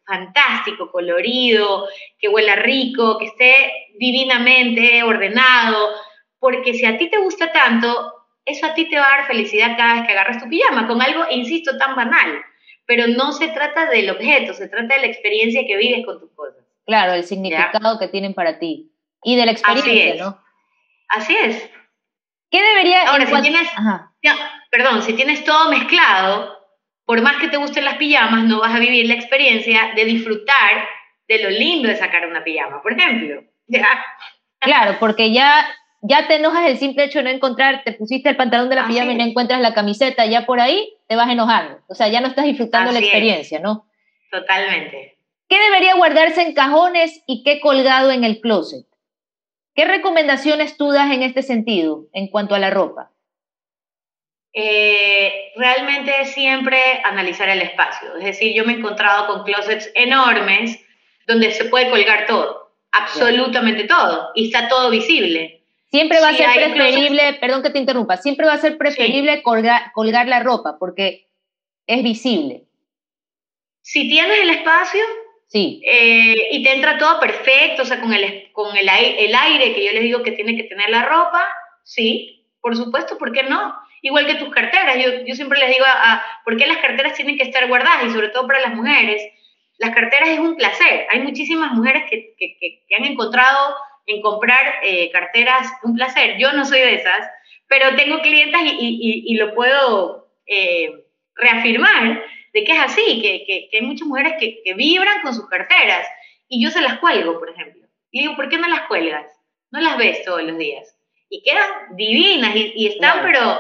fantástico, colorido, que huela rico, que esté divinamente ordenado, porque si a ti te gusta tanto, eso a ti te va a dar felicidad cada vez que agarras tu pijama, con algo, insisto, tan banal pero no se trata del objeto, se trata de la experiencia que vives con tus cosas. Claro, el significado que tienen para ti y de la experiencia, ¿no? Así es. ¿Qué debería... Ahora, si tienes, perdón, si tienes todo mezclado, por más que te gusten las pijamas, no vas a vivir la experiencia de disfrutar de lo lindo de sacar una pijama, por ejemplo. Claro, porque ya ya te enojas el simple hecho de no encontrar, te pusiste el pantalón de la pijama y no encuentras la camiseta, ya por ahí te vas enojando. O sea, ya no estás disfrutando la experiencia, ¿no? Totalmente. ¿Qué debería guardarse en cajones y qué colgado en el closet? ¿Qué recomendaciones tú das en este sentido en cuanto a la ropa? Eh, realmente siempre analizar el espacio. Es decir, yo me he encontrado con closets enormes donde se puede colgar todo, absolutamente todo, y está todo visible Siempre va a ser preferible, perdón que te interrumpa, siempre va a ser preferible colgar, colgar la ropa porque es visible. Si tienes el espacio, Sí. Eh, y te entra todo perfecto, o sea, con, el, con el, el, aire que yo les digo que tiene que tener la ropa, sí, por supuesto, ¿por qué no?Igual que tus carteras, yo, yo siempre les digo, a, ¿por qué las carteras tienen que estar guardadas? Y sobre todo para las mujeres, las carteras es un placer. Hay muchísimas mujeres que, que, que, han encontrado en comprar eh, carteras un placer. Yo no soy de esas, pero tengo clientas y, y, y lo puedo eh, reafirmar de que es así, que, que, hay muchas mujeres que, que, vibran con sus carteras y yo se las cuelgo, por ejemplo. Y digo, ¿por qué no las cuelgas? No las ves todos los días. Y quedan divinas y, y están, pero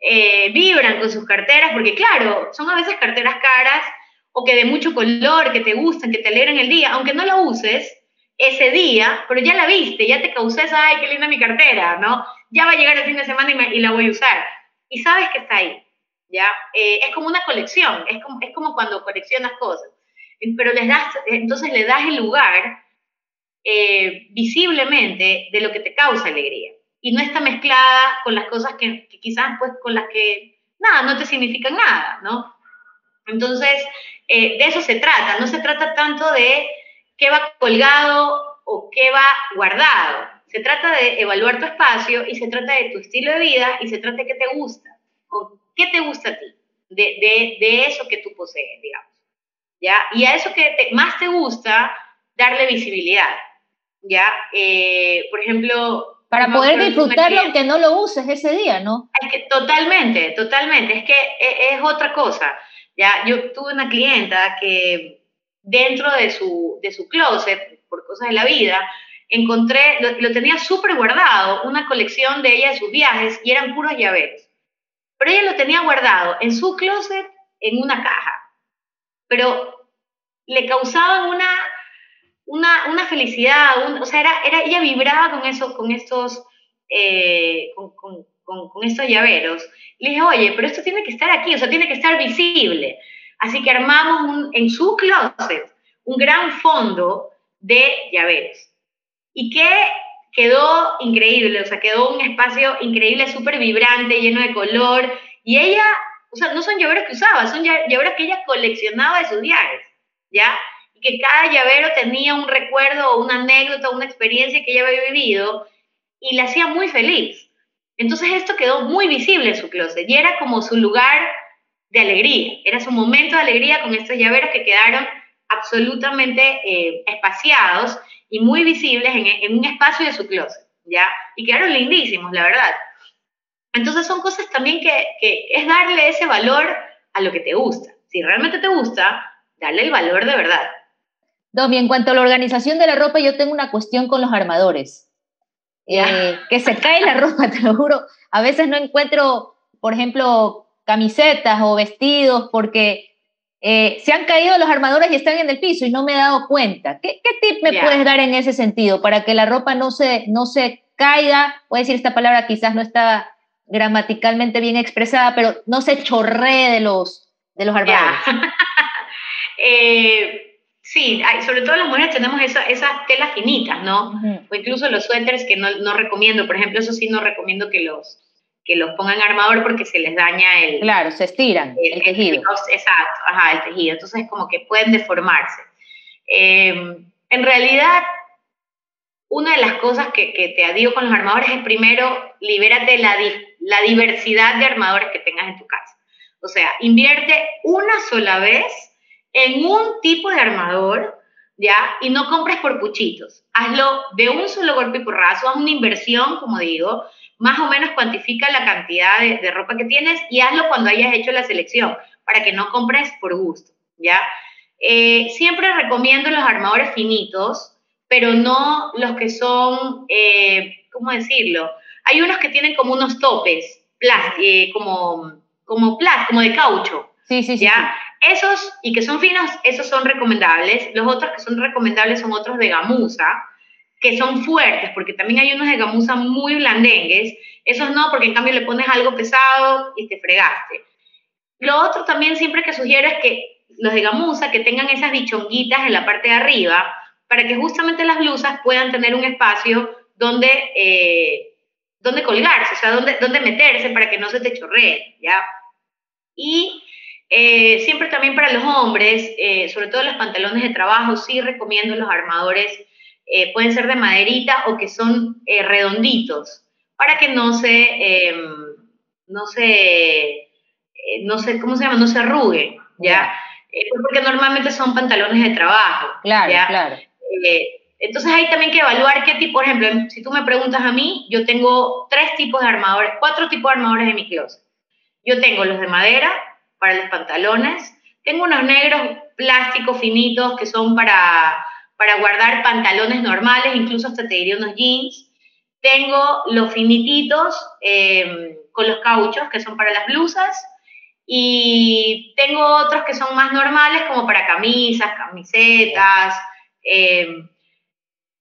eh, vibran con sus carteras, porque claro, son a veces carteras caras o que de mucho color, que te gustan, que te alegran el día, aunque no la uses ese día, pero ya la viste, ya te causé esa, ay, qué linda mi cartera, ¿no? Ya va a llegar el fin de semana y, y la voy a usar. Y sabes que está ahí. ¿ya? Eh, es como una colección, es como, es como cuando coleccionas cosas, pero les das, entonces le das el lugar eh, visiblemente de lo que te causa alegría y no está mezclada con las cosas que, quizás pues con las que nada, no te significan nada, ¿no? Entonces, eh, de eso se trata, no se trata tanto de qué va colgado o qué va guardado, se trata de evaluar tu espacio y se trata de tu estilo de vida y se trata de qué te gusta, ¿Qué te gusta a ti de, de, de eso que tú posees, digamos? ¿Ya? Y a eso que más te gusta, darle visibilidad, ¿ya? Eh, por ejemplo... Para poder disfrutarlo aunque no lo uses ese día, ¿no? Es que totalmente, totalmente. Es que es, es otra cosa. Ya, yo tuve una clienta que dentro de su, de su closet, por cosas de la vida, encontré, lo, lo tenía súper guardado, una colección de ella de sus viajes y eran puros llaveros pero ella lo tenía guardado en su closet en una caja. Pero le causaban una, una, una felicidad, o sea, era, era, ella vibraba con, eso, con, estos, eh, con, con, con, estos llaveros. Le dije, oye, pero esto tiene que estar aquí, o sea, tiene que estar visible. Así que armamos un, en su closet un gran fondo de llaveros. ¿Y qué quedó increíble, o sea, quedó un espacio increíble, súper vibrante, lleno de color, y ella, o sea, no son llaveros que usaba, son llaveros que ella coleccionaba de sus viajes, ¿ya? Que cada llavero tenía un recuerdo una anécdota, una experiencia que ella había vivido, y la hacía muy feliz. Entonces esto quedó muy visible en su closet, y era como su lugar de alegría, era su momento de alegría con estos llaveros que quedaron absolutamente eh, espaciados y muy visibles en, un espacio de su closet, ¿ya? Y quedaron lindísimos, la verdad. Entonces son cosas también que, que es darle ese valor a lo que te gusta. Si realmente te gusta, darle el valor de verdad. Domi, en cuanto a la organización de la ropa, yo tengo una cuestión con los armadores. Eh, que se cae la ropa, te lo juro. A veces no encuentro, por ejemplo, camisetas o vestidos porque eh, se han caído los armadores y están en el piso y no me he dado cuenta. ¿Qué, qué tip me puedes dar en ese sentido para que la ropa no se, no se caiga? Voy a decir esta palabra, quizás no está gramaticalmente bien expresada, pero no se chorree de los, de los armadores. eh, sí, sobre todo las mujeres tenemos esa, esas telas finitas, ¿no? O incluso los suéteres que no, no recomiendo. Por ejemplo, eso sí no recomiendo que los que los pongan armador porque se les daña el... Claro, se estiran el, tejido. exacto, ajá, el tejido. Entonces como que pueden deformarse. Eh, en realidad, una de las cosas que, que, te digo con los armadores es primero, libérate la, la diversidad de armadores que tengas en tu casa. O sea, invierte una sola vez en un tipo de armador, ¿ya? Y no compres por puchitos. Hazlo de un solo golpe y porrazo, haz una inversión, como digo, más o menos cuantifica la cantidad de, ropa que tienes y hazlo cuando hayas hecho la selección, para que no compres por gusto, ¿ya? Eh, siempre recomiendo los armadores finitos, pero no los que son, eh, ¿cómo decirlo? Hay unos que tienen como unos topes, eh, como, como como de caucho. Sí, sí, sí. ¿ya? Esos, y que son finos, esos son recomendables. Los otros que son recomendables son otros de gamuza, que son fuertes, porque también hay unos de gamuza muy blandengues, esos no, porque en cambio le pones algo pesado y te fregaste. Lo otro también siempre que sugiero es que los de gamuza que tengan esas bichonguitas en la parte de arriba, para que justamente las blusas puedan tener un espacio donde, eh, dónde colgarse, o sea, dónde, dónde meterse para que no se te chorree, ¿ya? Y eh, siempre también para los hombres, eh, sobre todo los pantalones de trabajo, sí recomiendo los armadores, eh, pueden ser de maderita o que son redonditos, para que no se, em, no se, no se, ¿cómo se llama? No se arruguen, ¿ya? porque normalmente son pantalones de trabajo. Claro, claro. Entonces hay también que evaluar qué tipo, por ejemplo, si tú me preguntas a mí, yo tengo tres tipos de armadores, cuatro tipos de armadores en mi closet. Yo tengo los de madera para los pantalones, tengo unos negros plásticos finitos que son para, para guardar pantalones normales, incluso hasta te diría unos jeans. Tengo los finititos eh, con los cauchos que son para las blusas y tengo otros que son más normales como para camisas, camisetas. Eh,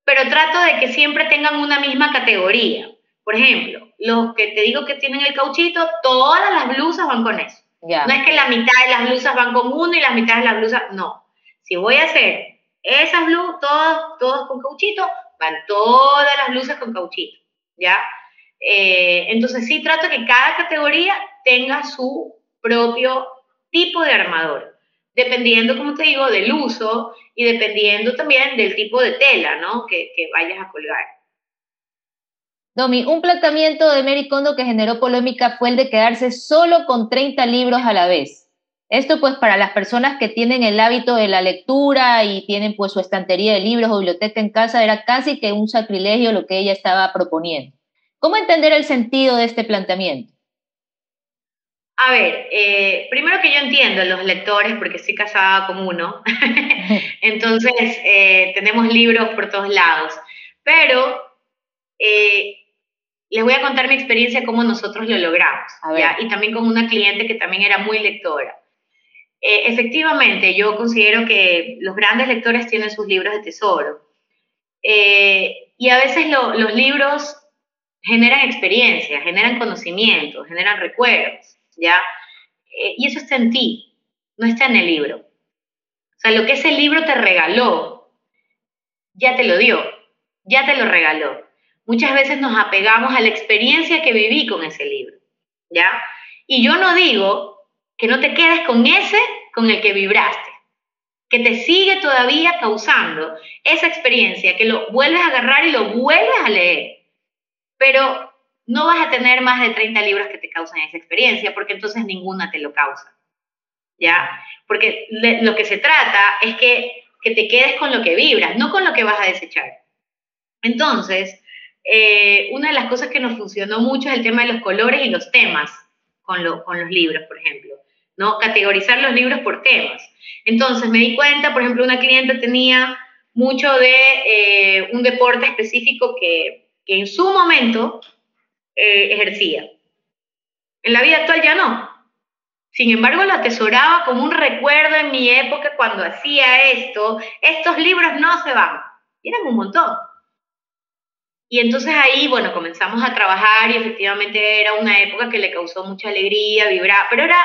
pero trato de que siempre tengan una misma categoría. Por ejemplo, los que te digo que tienen el cauchito, todas las blusas van con eso. No es que la mitad de las blusas van con uno y la mitad de las blusas, no. Si voy a hacer esas blusas, todas, todas con cauchito, van todas las blusas con cauchito, ¿ya? Eh, entonces sí trato que cada categoría tenga su propio tipo de armador dependiendo, como te digo, del uso y dependiendo también del tipo de tela, ¿no? Que, vayas a colgar. Domi, un planteamiento de Mary Kondo que generó polémica fue el de quedarse solo con 30 libros a la vez. Esto pues para las personas que tienen el hábito de la lectura y tienen pues su estantería de libros o biblioteca en casa, era casi que un sacrilegio lo que ella estaba proponiendo. ¿Cómo entender el sentido de este planteamiento? A ver, eh, primero que yo entiendo a los lectores, porque estoy casada con uno, entonces eh, tenemos libros por todos lados, pero eh, les voy a contar mi experiencia, cómo nosotros lo logramos, y también con una cliente que también era muy lectora. efectivamente, yo considero que los grandes lectores tienen sus libros de tesoro, y a veces los libros generan experiencias, generan conocimientos, generan recuerdos. ¿ya? Eh, y eso está en ti, no está en el libro. O sea, lo que ese libro te regaló, ya te lo dio, ya te lo regaló. Muchas veces nos apegamos a la experiencia que viví con ese libro, ¿ya? Y yo no digo que no te quedes con ese con el que vibraste, que te sigue todavía causando esa experiencia, que lo vuelves a agarrar y lo vuelves a leer. Pero no vas a tener más de 30 libros que te causan esa experiencia, porque entonces ninguna te lo causa. ¿Ya? Porque lo que se trata es que, te quedes con lo que vibras, no con lo que vas a desechar. Entonces, eh, una de las cosas que nos funcionó mucho es el tema de los colores y los temas con, los libros, por ejemplo. ¿no? Categorizar los libros por temas. Entonces, me di cuenta, por ejemplo, una cliente tenía mucho de eh, un deporte específico que, que en su momento eh, ejercía. En la vida actual ya no. Sin embargo, lo atesoraba como un recuerdo en mi época cuando hacía esto. Estos libros no se van. Y eran un montón. Y entonces ahí, bueno, comenzamos a trabajar y efectivamente era una época que le causó mucha alegría, vibrar, pero era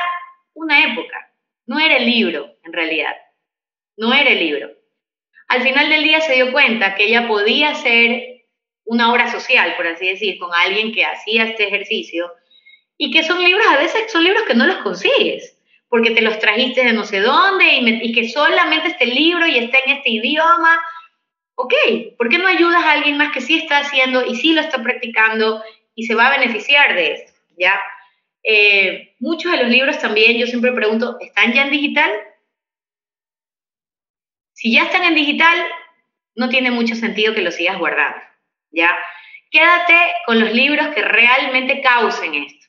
una época, no era el libro en realidad, no era el libro. Al final del día se dio cuenta que ella podía ser una obra social, por así decir, con alguien que hacía este ejercicio, y que son libros, a veces son libros que no los consigues, porque te los trajiste de no sé dónde y, que solamente este libro y está en este idioma. Ok, ¿por qué no ayudas a alguien más que sí está haciendo y sí lo está practicando y se va a beneficiar de esto? ¿Ya? Eh, muchos de los libros también, yo siempre pregunto, ¿están ya en digital? Si ya están en digital, no tiene mucho sentido que los sigas guardando. ¿ya? Quédate con los libros que realmente causen esto.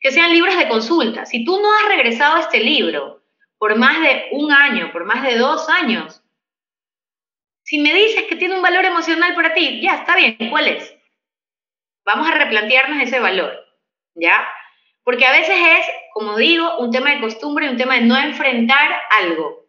Que sean libros de consulta. Si tú no has regresado a este libro por más de un año, por más de dos años, si me dices que tiene un valor emocional para ti, ya, está bien, ¿cuál es? Vamos a replantearnos ese valor, ¿ya? Porque a veces es, como digo, un tema de costumbre y un tema de no enfrentar algo.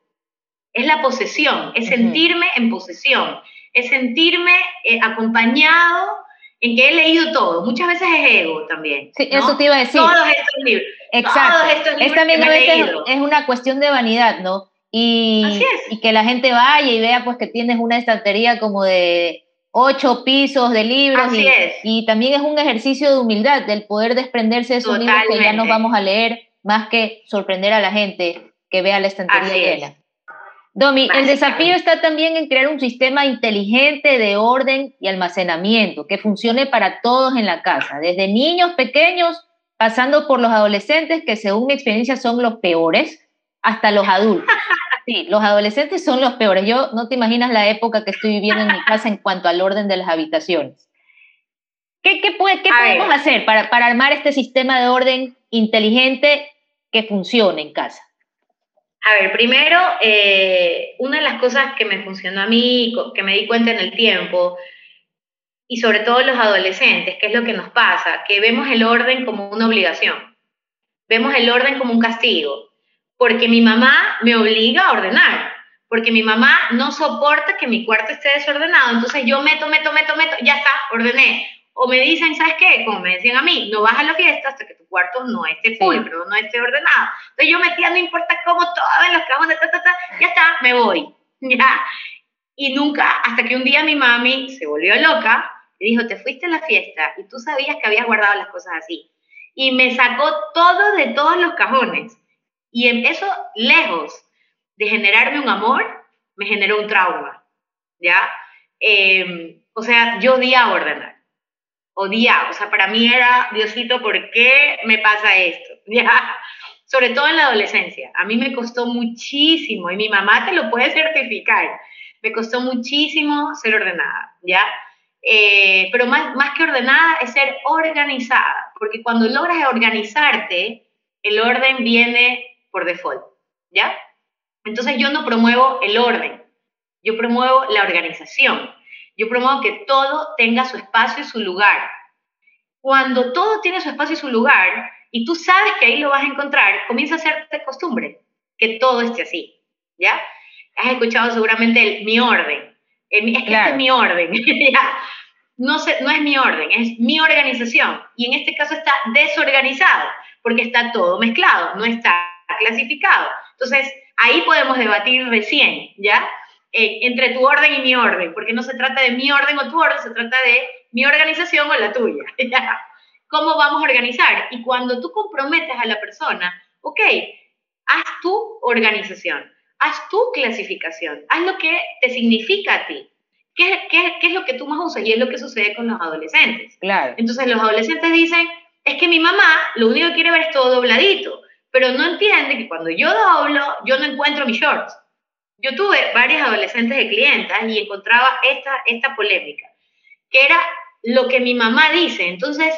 Es la posesión, es sentirme en posesión, es sentirme eh, acompañado en que he leído todo. Muchas veces es ego también. Sí, eso te iba a decir. Todos estos libros. Exacto. es también a veces es una cuestión de vanidad, ¿no? Y, y que la gente vaya y vea pues que tienes una estantería como de ocho pisos de libros. Así y, es. y también es un ejercicio de humildad, del poder desprenderse de esos libros que ya nos vamos a leer, más que sorprender a la gente que vea la estantería llena. Domi, el desafío está también en crear un sistema inteligente de orden y almacenamiento que funcione para todos en la casa, desde niños pequeños, pasando por los adolescentes, que según mi experiencia son los peores, hasta los adultos. Sí, los adolescentes son los peores. Yo no te imaginas la época que estoy viviendo en mi casa en cuanto al orden de las habitaciones. ¿Qué, qué, puede- qué A ver. podemos hacer para, para armar este sistema de orden inteligente que funcione en casa? A ver, primero, eh, una de las cosas que me funcionó a mí, que me di cuenta en el tiempo, y sobre todo los adolescentes, que es lo que nos pasa, que vemos el orden como una obligación, vemos el orden como un castigo, porque mi mamá me obliga a ordenar, porque mi mamá no soporta que mi cuarto esté desordenado, entonces yo meto, meto, meto, meto, ya está, ordené. O me dicen, ¿sabes qué? Como me decían a mí, no vas a la fiesta hasta que tu cuarto no esté pulcro, no esté ordenado. Entonces yo metía, no importa cómo, todo en los cajones, ta, ta, ta, ya está, me voy. Ya. Y nunca, hasta que un día mi mami se volvió loca y dijo, te fuiste a la fiesta y tú sabías que habías guardado las cosas así. Y me sacó todo de todos los cajones. Y eso, lejos de generarme un amor, me generó un trauma. ¿Ya? Eh, o sea, yo odiaba ordenar. Odiaba. O sea, para mí era, Diosito, ¿por qué me pasa esto? ¿Ya? Sobre todo en la adolescencia. A mí me costó muchísimo, y mi mamá te lo puede certificar, me costó muchísimo ser ordenada, ¿ya? Eh, pero más, más que ordenada es ser organizada, porque cuando logras organizarte, el orden viene por default, ¿ya? Entonces yo no promuevo el orden, yo promuevo la organización, yo promuevo que todo tenga su espacio y su lugar. Cuando todo tiene su espacio y su lugar, y tú sabes que ahí lo vas a encontrar, comienza a hacerte costumbre que todo esté así, ¿ya? Has escuchado seguramente el mi orden. El mi- es que Claro. este es mi orden, ¿ya? No, sé, no es mi orden, es mi organización. Y en este caso está desorganizado, porque está todo mezclado, no está clasificado. Entonces, ahí podemos debatir recién, ¿ya? Eh, entre tu orden y mi orden, porque no se trata de mi orden o tu orden, se trata de mi organización o la tuya, ¿ya? ¿Cómo vamos a organizar? Y cuando tú comprometes a la persona, ok, haz tu organización, haz tu clasificación, haz lo que te significa a ti. ¿Qué, qué, qué es lo que tú más usas? Y es lo que sucede con los adolescentes. Claro. Entonces los adolescentes dicen, es que mi mamá lo único que quiere ver es todo dobladito, pero no entiende que cuando yo doblo, yo no encuentro mis shorts. Yo tuve varias adolescentes de clientas y encontraba esta, esta polémica, que era lo que mi mamá dice. Entonces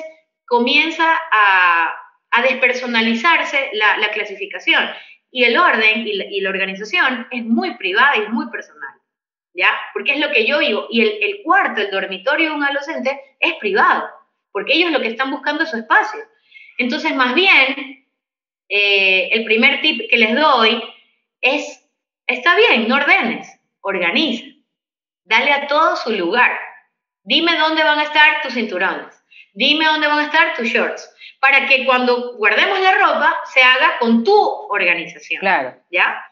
comienza a, a despersonalizarse la, la clasificación y el orden y la, y la organización es muy privada y muy personal. ¿Ya? Porque es lo que yo vivo. Y el, el cuarto, el dormitorio de un adolescente es privado porque ellos lo que están buscando es su espacio. Entonces, más bien, eh, el primer tip que les doy es, está bien, no ordenes, organiza, dale a todo su lugar. Dime dónde van a estar tus cinturones, dime dónde van a estar tus shorts, para que cuando guardemos la ropa se haga con tu organización. Claro. ¿Ya?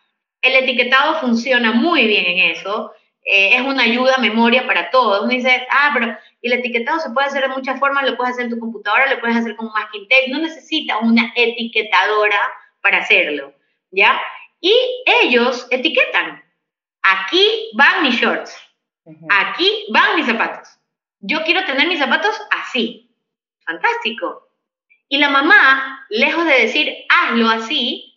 El etiquetado funciona muy bien en eso. Eh, es una ayuda a memoria para todos. Uno dice, ah, pero el etiquetado se puede hacer de muchas formas, lo puedes hacer en tu computadora, lo puedes hacer con masking tape, no necesitas una etiquetadora para hacerlo, ¿ya? Y ellos etiquetan. Aquí van mis shorts, aquí van mis zapatos. Yo quiero tener mis zapatos así. Fantástico. Y la mamá, lejos de decir, hazlo así,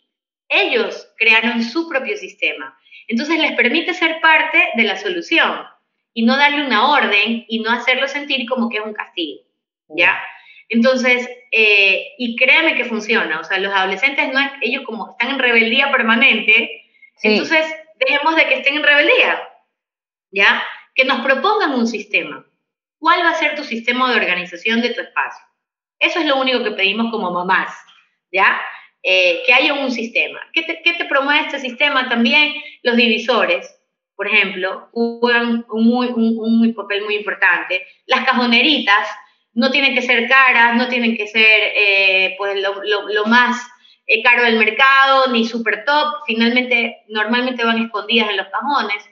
ellos crearon su propio sistema. Entonces les permite ser parte de la solución y no darle una orden y no hacerlo sentir como que es un castigo, ¿ya? Entonces, eh, y créeme que funciona, o sea, los adolescentes no es, ellos como están en rebeldía permanente, Sí. entonces dejemos de que estén en rebeldía, ¿ya? Que nos propongan un sistema. ¿Cuál va a ser tu sistema de organización de tu espacio? Eso es lo único que pedimos como mamás, ¿ya? Eh, que haya un sistema. ¿Qué te, ¿Qué te promueve este sistema? También los divisores, por ejemplo, juegan un, muy, un, un papel muy importante. Las cajoneritas no tienen que ser caras, no tienen que ser eh, pues, lo, lo, lo más eh, caro del mercado, ni super top. Finalmente, normalmente van escondidas en los cajones.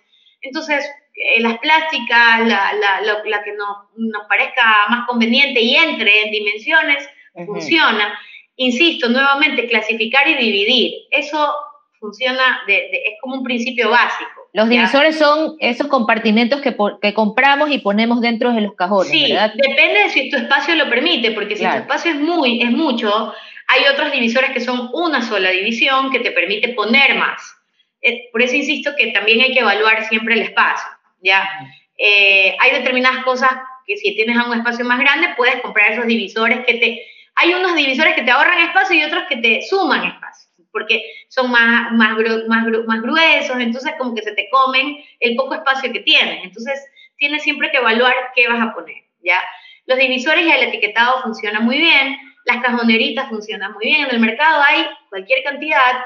Entonces, eh, las plásticas, la, la, la que nos, nos, parezca más conveniente y entre en dimensiones, funciona. Insisto, nuevamente, clasificar y dividir. Eso funciona, de, es como un principio básico. Los divisores son esos compartimentos que, que, compramos y ponemos dentro de los cajones, sí, depende de si tu espacio lo permite, porque si tu espacio es muy, es mucho, hay otros divisores que son una sola división que te permite poner más. Eh, por eso insisto que también hay que evaluar siempre el espacio, ¿ya? Eh, hay determinadas cosas que si tienes un espacio más grande puedes comprar esos divisores que te... Hay unos divisores que te ahorran espacio y otros que te suman espacio porque son más, más, más, más gruesos, entonces como que se te comen el poco espacio que tienes. Entonces tienes siempre que evaluar qué vas a poner, ¿ya? Los divisores y el etiquetado funcionan muy bien, las cajoneritas funcionan muy bien, en el mercado hay cualquier cantidad,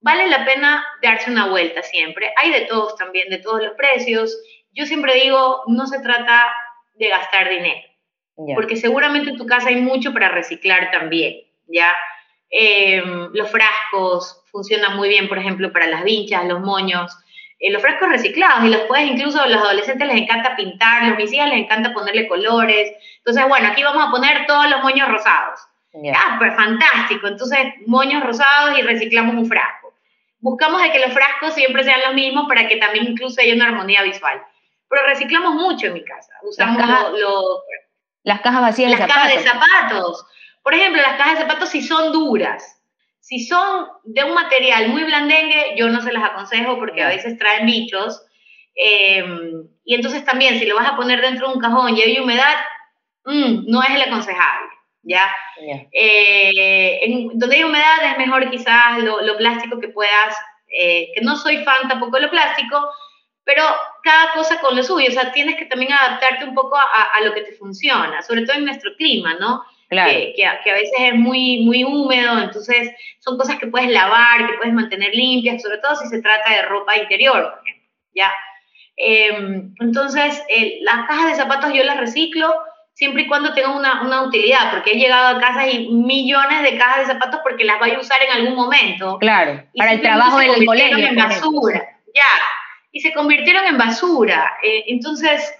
vale la pena darse una vuelta siempre. Hay de todos también, de todos los precios. Yo siempre digo, no se trata de gastar dinero, porque seguramente en tu casa hay mucho para reciclar también, ¿ya? Em, los frascos funcionan muy bien, por ejemplo, para las vinchas, los moños. Eh, los frascos reciclados y los puedes incluso, a los adolescentes les encanta pintarlos, mis hijas les encanta ponerle colores. Entonces, bueno, aquí vamos a poner todos los moños rosados. Ah, pues fantástico. Entonces, moños rosados y reciclamos un frasco. Buscamos de que los frascos siempre sean los mismos para que también incluso haya una armonía visual. Pero reciclamos mucho en mi casa. Usamos las cajas vacías de zapatos. Las cajas de zapatos. Por ejemplo, las cajas de zapatos si son duras, si son de un material muy blandengue, yo no se las aconsejo porque a veces traen bichos. Em, y entonces también, si lo vas a poner dentro de un cajón y hay humedad, mm, no es el aconsejable, ¿ya? Eh, en, donde hay humedad es mejor quizás lo, plástico que puedas, eh, que no soy fan tampoco de lo plástico, pero cada cosa con lo suyo, o sea, tienes que también adaptarte un poco a, a lo que te funciona, sobre todo en nuestro clima, ¿no? Que, a, veces es muy, muy húmedo, entonces son cosas que puedes lavar, que puedes mantener limpias, sobre todo si se trata de ropa interior, por ejemplo, ¿ya? Em, entonces, las cajas de zapatos yo las reciclo siempre y cuando tengan una, una, utilidad, porque he llegado a casa y millones de cajas de zapatos porque las voy a usar en algún momento. Claro, para el trabajo del colegio. en basura, ya, y se convirtieron en basura. Eh, entonces,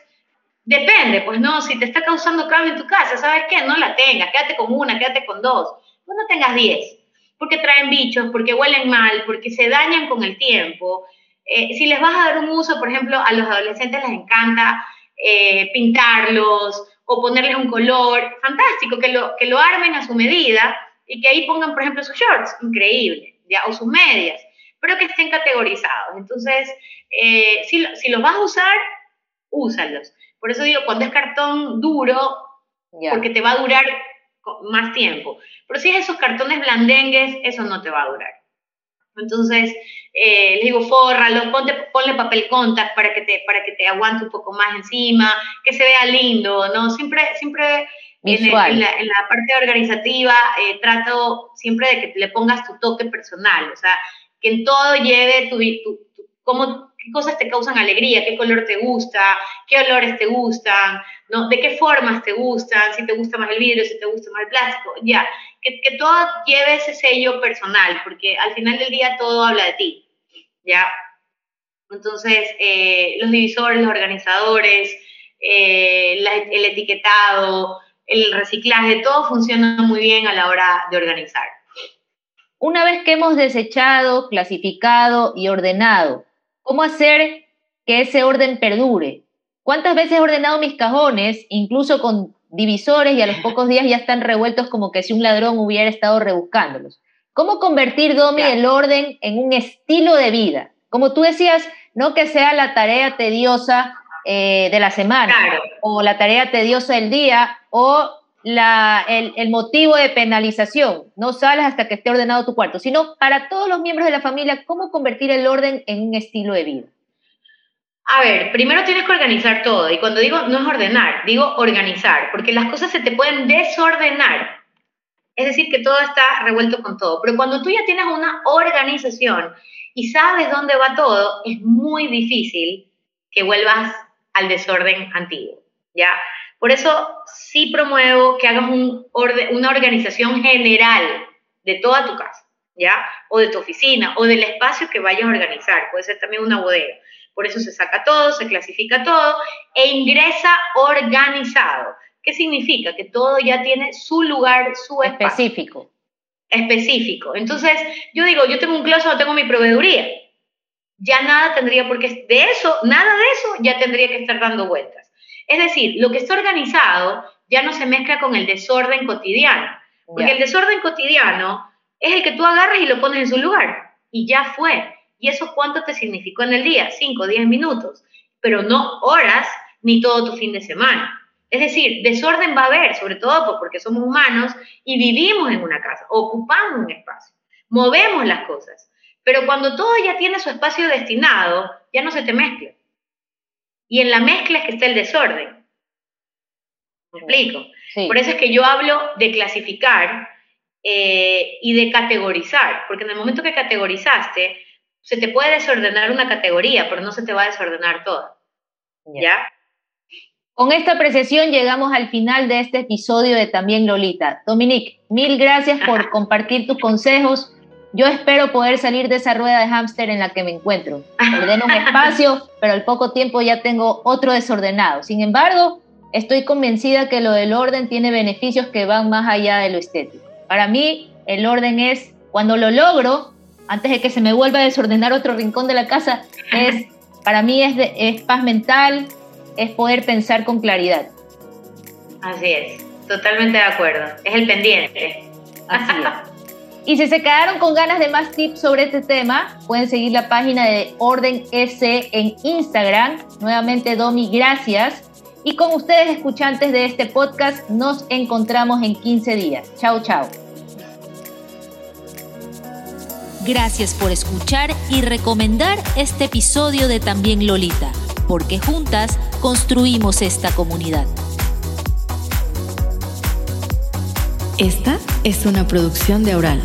Depende, pues no, si te está causando cambio en tu casa, ¿sabes qué? No la tengas, quédate con una, quédate con dos. Pues no tengas diez, porque traen bichos, porque huelen mal, porque se dañan con el tiempo. Eh, si les vas a dar un uso, por ejemplo, a los adolescentes les encanta eh, pintarlos o ponerles un color, fantástico, que lo, que lo armen a su medida y que ahí pongan, por ejemplo, sus shorts, increíble, ¿ya? o sus medias, pero que estén categorizados. Entonces, eh, si, si los vas a usar, úsalos. Por eso digo, cuando es cartón duro, porque te va a durar más tiempo. Pero si es esos cartones blandengues, eso no te va a durar. Entonces, eh, les digo, fórralo, ponte, ponle papel contact para que, te, para que te aguante un poco más encima, que se vea lindo, ¿no? Siempre, siempre en, la, parte organizativa eh, trato siempre de que le pongas tu toque personal, o sea, que en todo lleve tu, tu, tu cómo qué cosas te causan alegría, qué color te gusta, qué olores te gustan, ¿no? de qué formas te gustan, si te gusta más el vidrio, si te gusta más el plástico, ya, que, que todo lleve ese sello personal, porque al final del día todo habla de ti, ¿ya? Entonces, eh, los divisores, los organizadores, eh, el etiquetado, el reciclaje, todo funciona muy bien a la hora de organizar. Una vez que hemos desechado, clasificado y ordenado, ¿Cómo hacer que ese orden perdure? ¿Cuántas veces he ordenado mis cajones, incluso con divisores, y a los pocos días ya están revueltos como que si un ladrón hubiera estado rebuscándolos? ¿Cómo convertir, Domi, el orden en un estilo de vida? Como tú decías, no que sea la tarea tediosa eh, de la semana, o la tarea tediosa del día, o la, el, motivo de penalización, no sales hasta que esté ordenado tu cuarto, sino para todos los miembros de la familia, cómo convertir el orden en un estilo de vida. A ver, primero tienes que organizar todo, y cuando digo no es ordenar, digo organizar, porque las cosas se te pueden desordenar, es decir, que todo está revuelto con todo, pero cuando tú ya tienes una organización y sabes dónde va todo, es muy difícil que vuelvas al desorden antiguo, ¿ya? Por eso sí promuevo que hagas un una organización general de toda tu casa. ¿ya? O de tu oficina, o del espacio que vayas a organizar, puede ser también una bodega. Por eso se saca todo, se clasifica todo e ingresa organizado. ¿Qué significa? Que todo ya tiene su lugar, su espacio. Específico. Específico. Entonces, yo digo, yo tengo un closet, no tengo mi proveeduría. Ya nada tendría por qué, de eso, nada de eso ya tendría que estar dando vueltas. Es decir, lo que está organizado ya no se mezcla con el desorden cotidiano. Porque el desorden cotidiano es el que tú agarras y lo pones en su lugar. Y ya fue. ¿Y eso cuánto te significó en el día? Cinco, diez minutos. Pero no horas ni todo tu fin de semana. Es decir, desorden va a haber, sobre todo porque somos humanos y vivimos en una casa, ocupamos un espacio, movemos las cosas. Pero cuando todo ya tiene su espacio destinado, ya no se te mezcla. Y en la mezcla es que está el desorden. ¿Me explico? Por eso es que yo hablo de clasificar eh, y de categorizar, porque en el momento que categorizaste, se te puede desordenar una categoría, pero no se te va a desordenar toda. ¿Ya? Con esta apreciación llegamos al final de este episodio de También Lolita. Dominique, mil gracias por compartir tus consejos. Yo espero poder salir de esa rueda de hámster en la que me encuentro. Ordeno un espacio, pero al poco tiempo ya tengo otro desordenado. Sin embargo, estoy convencida que lo del orden tiene beneficios que van más allá de lo estético. Para mí, el orden es, cuando lo logro, antes de que se me vuelva a desordenar otro rincón de la casa, es, para mí es, es paz mental, es poder pensar con claridad. Así es, totalmente de acuerdo. Es el pendiente. Así es. Y si se quedaron con ganas de más tips sobre este tema, pueden seguir la página de Orden S en Instagram. Nuevamente, Domi, gracias. Y con ustedes, escuchantes de este podcast, nos encontramos en 15 días. Chao, chao. Gracias por escuchar y recomendar este episodio de También Lolita, porque juntas construimos esta comunidad. Esta es una producción de Aural.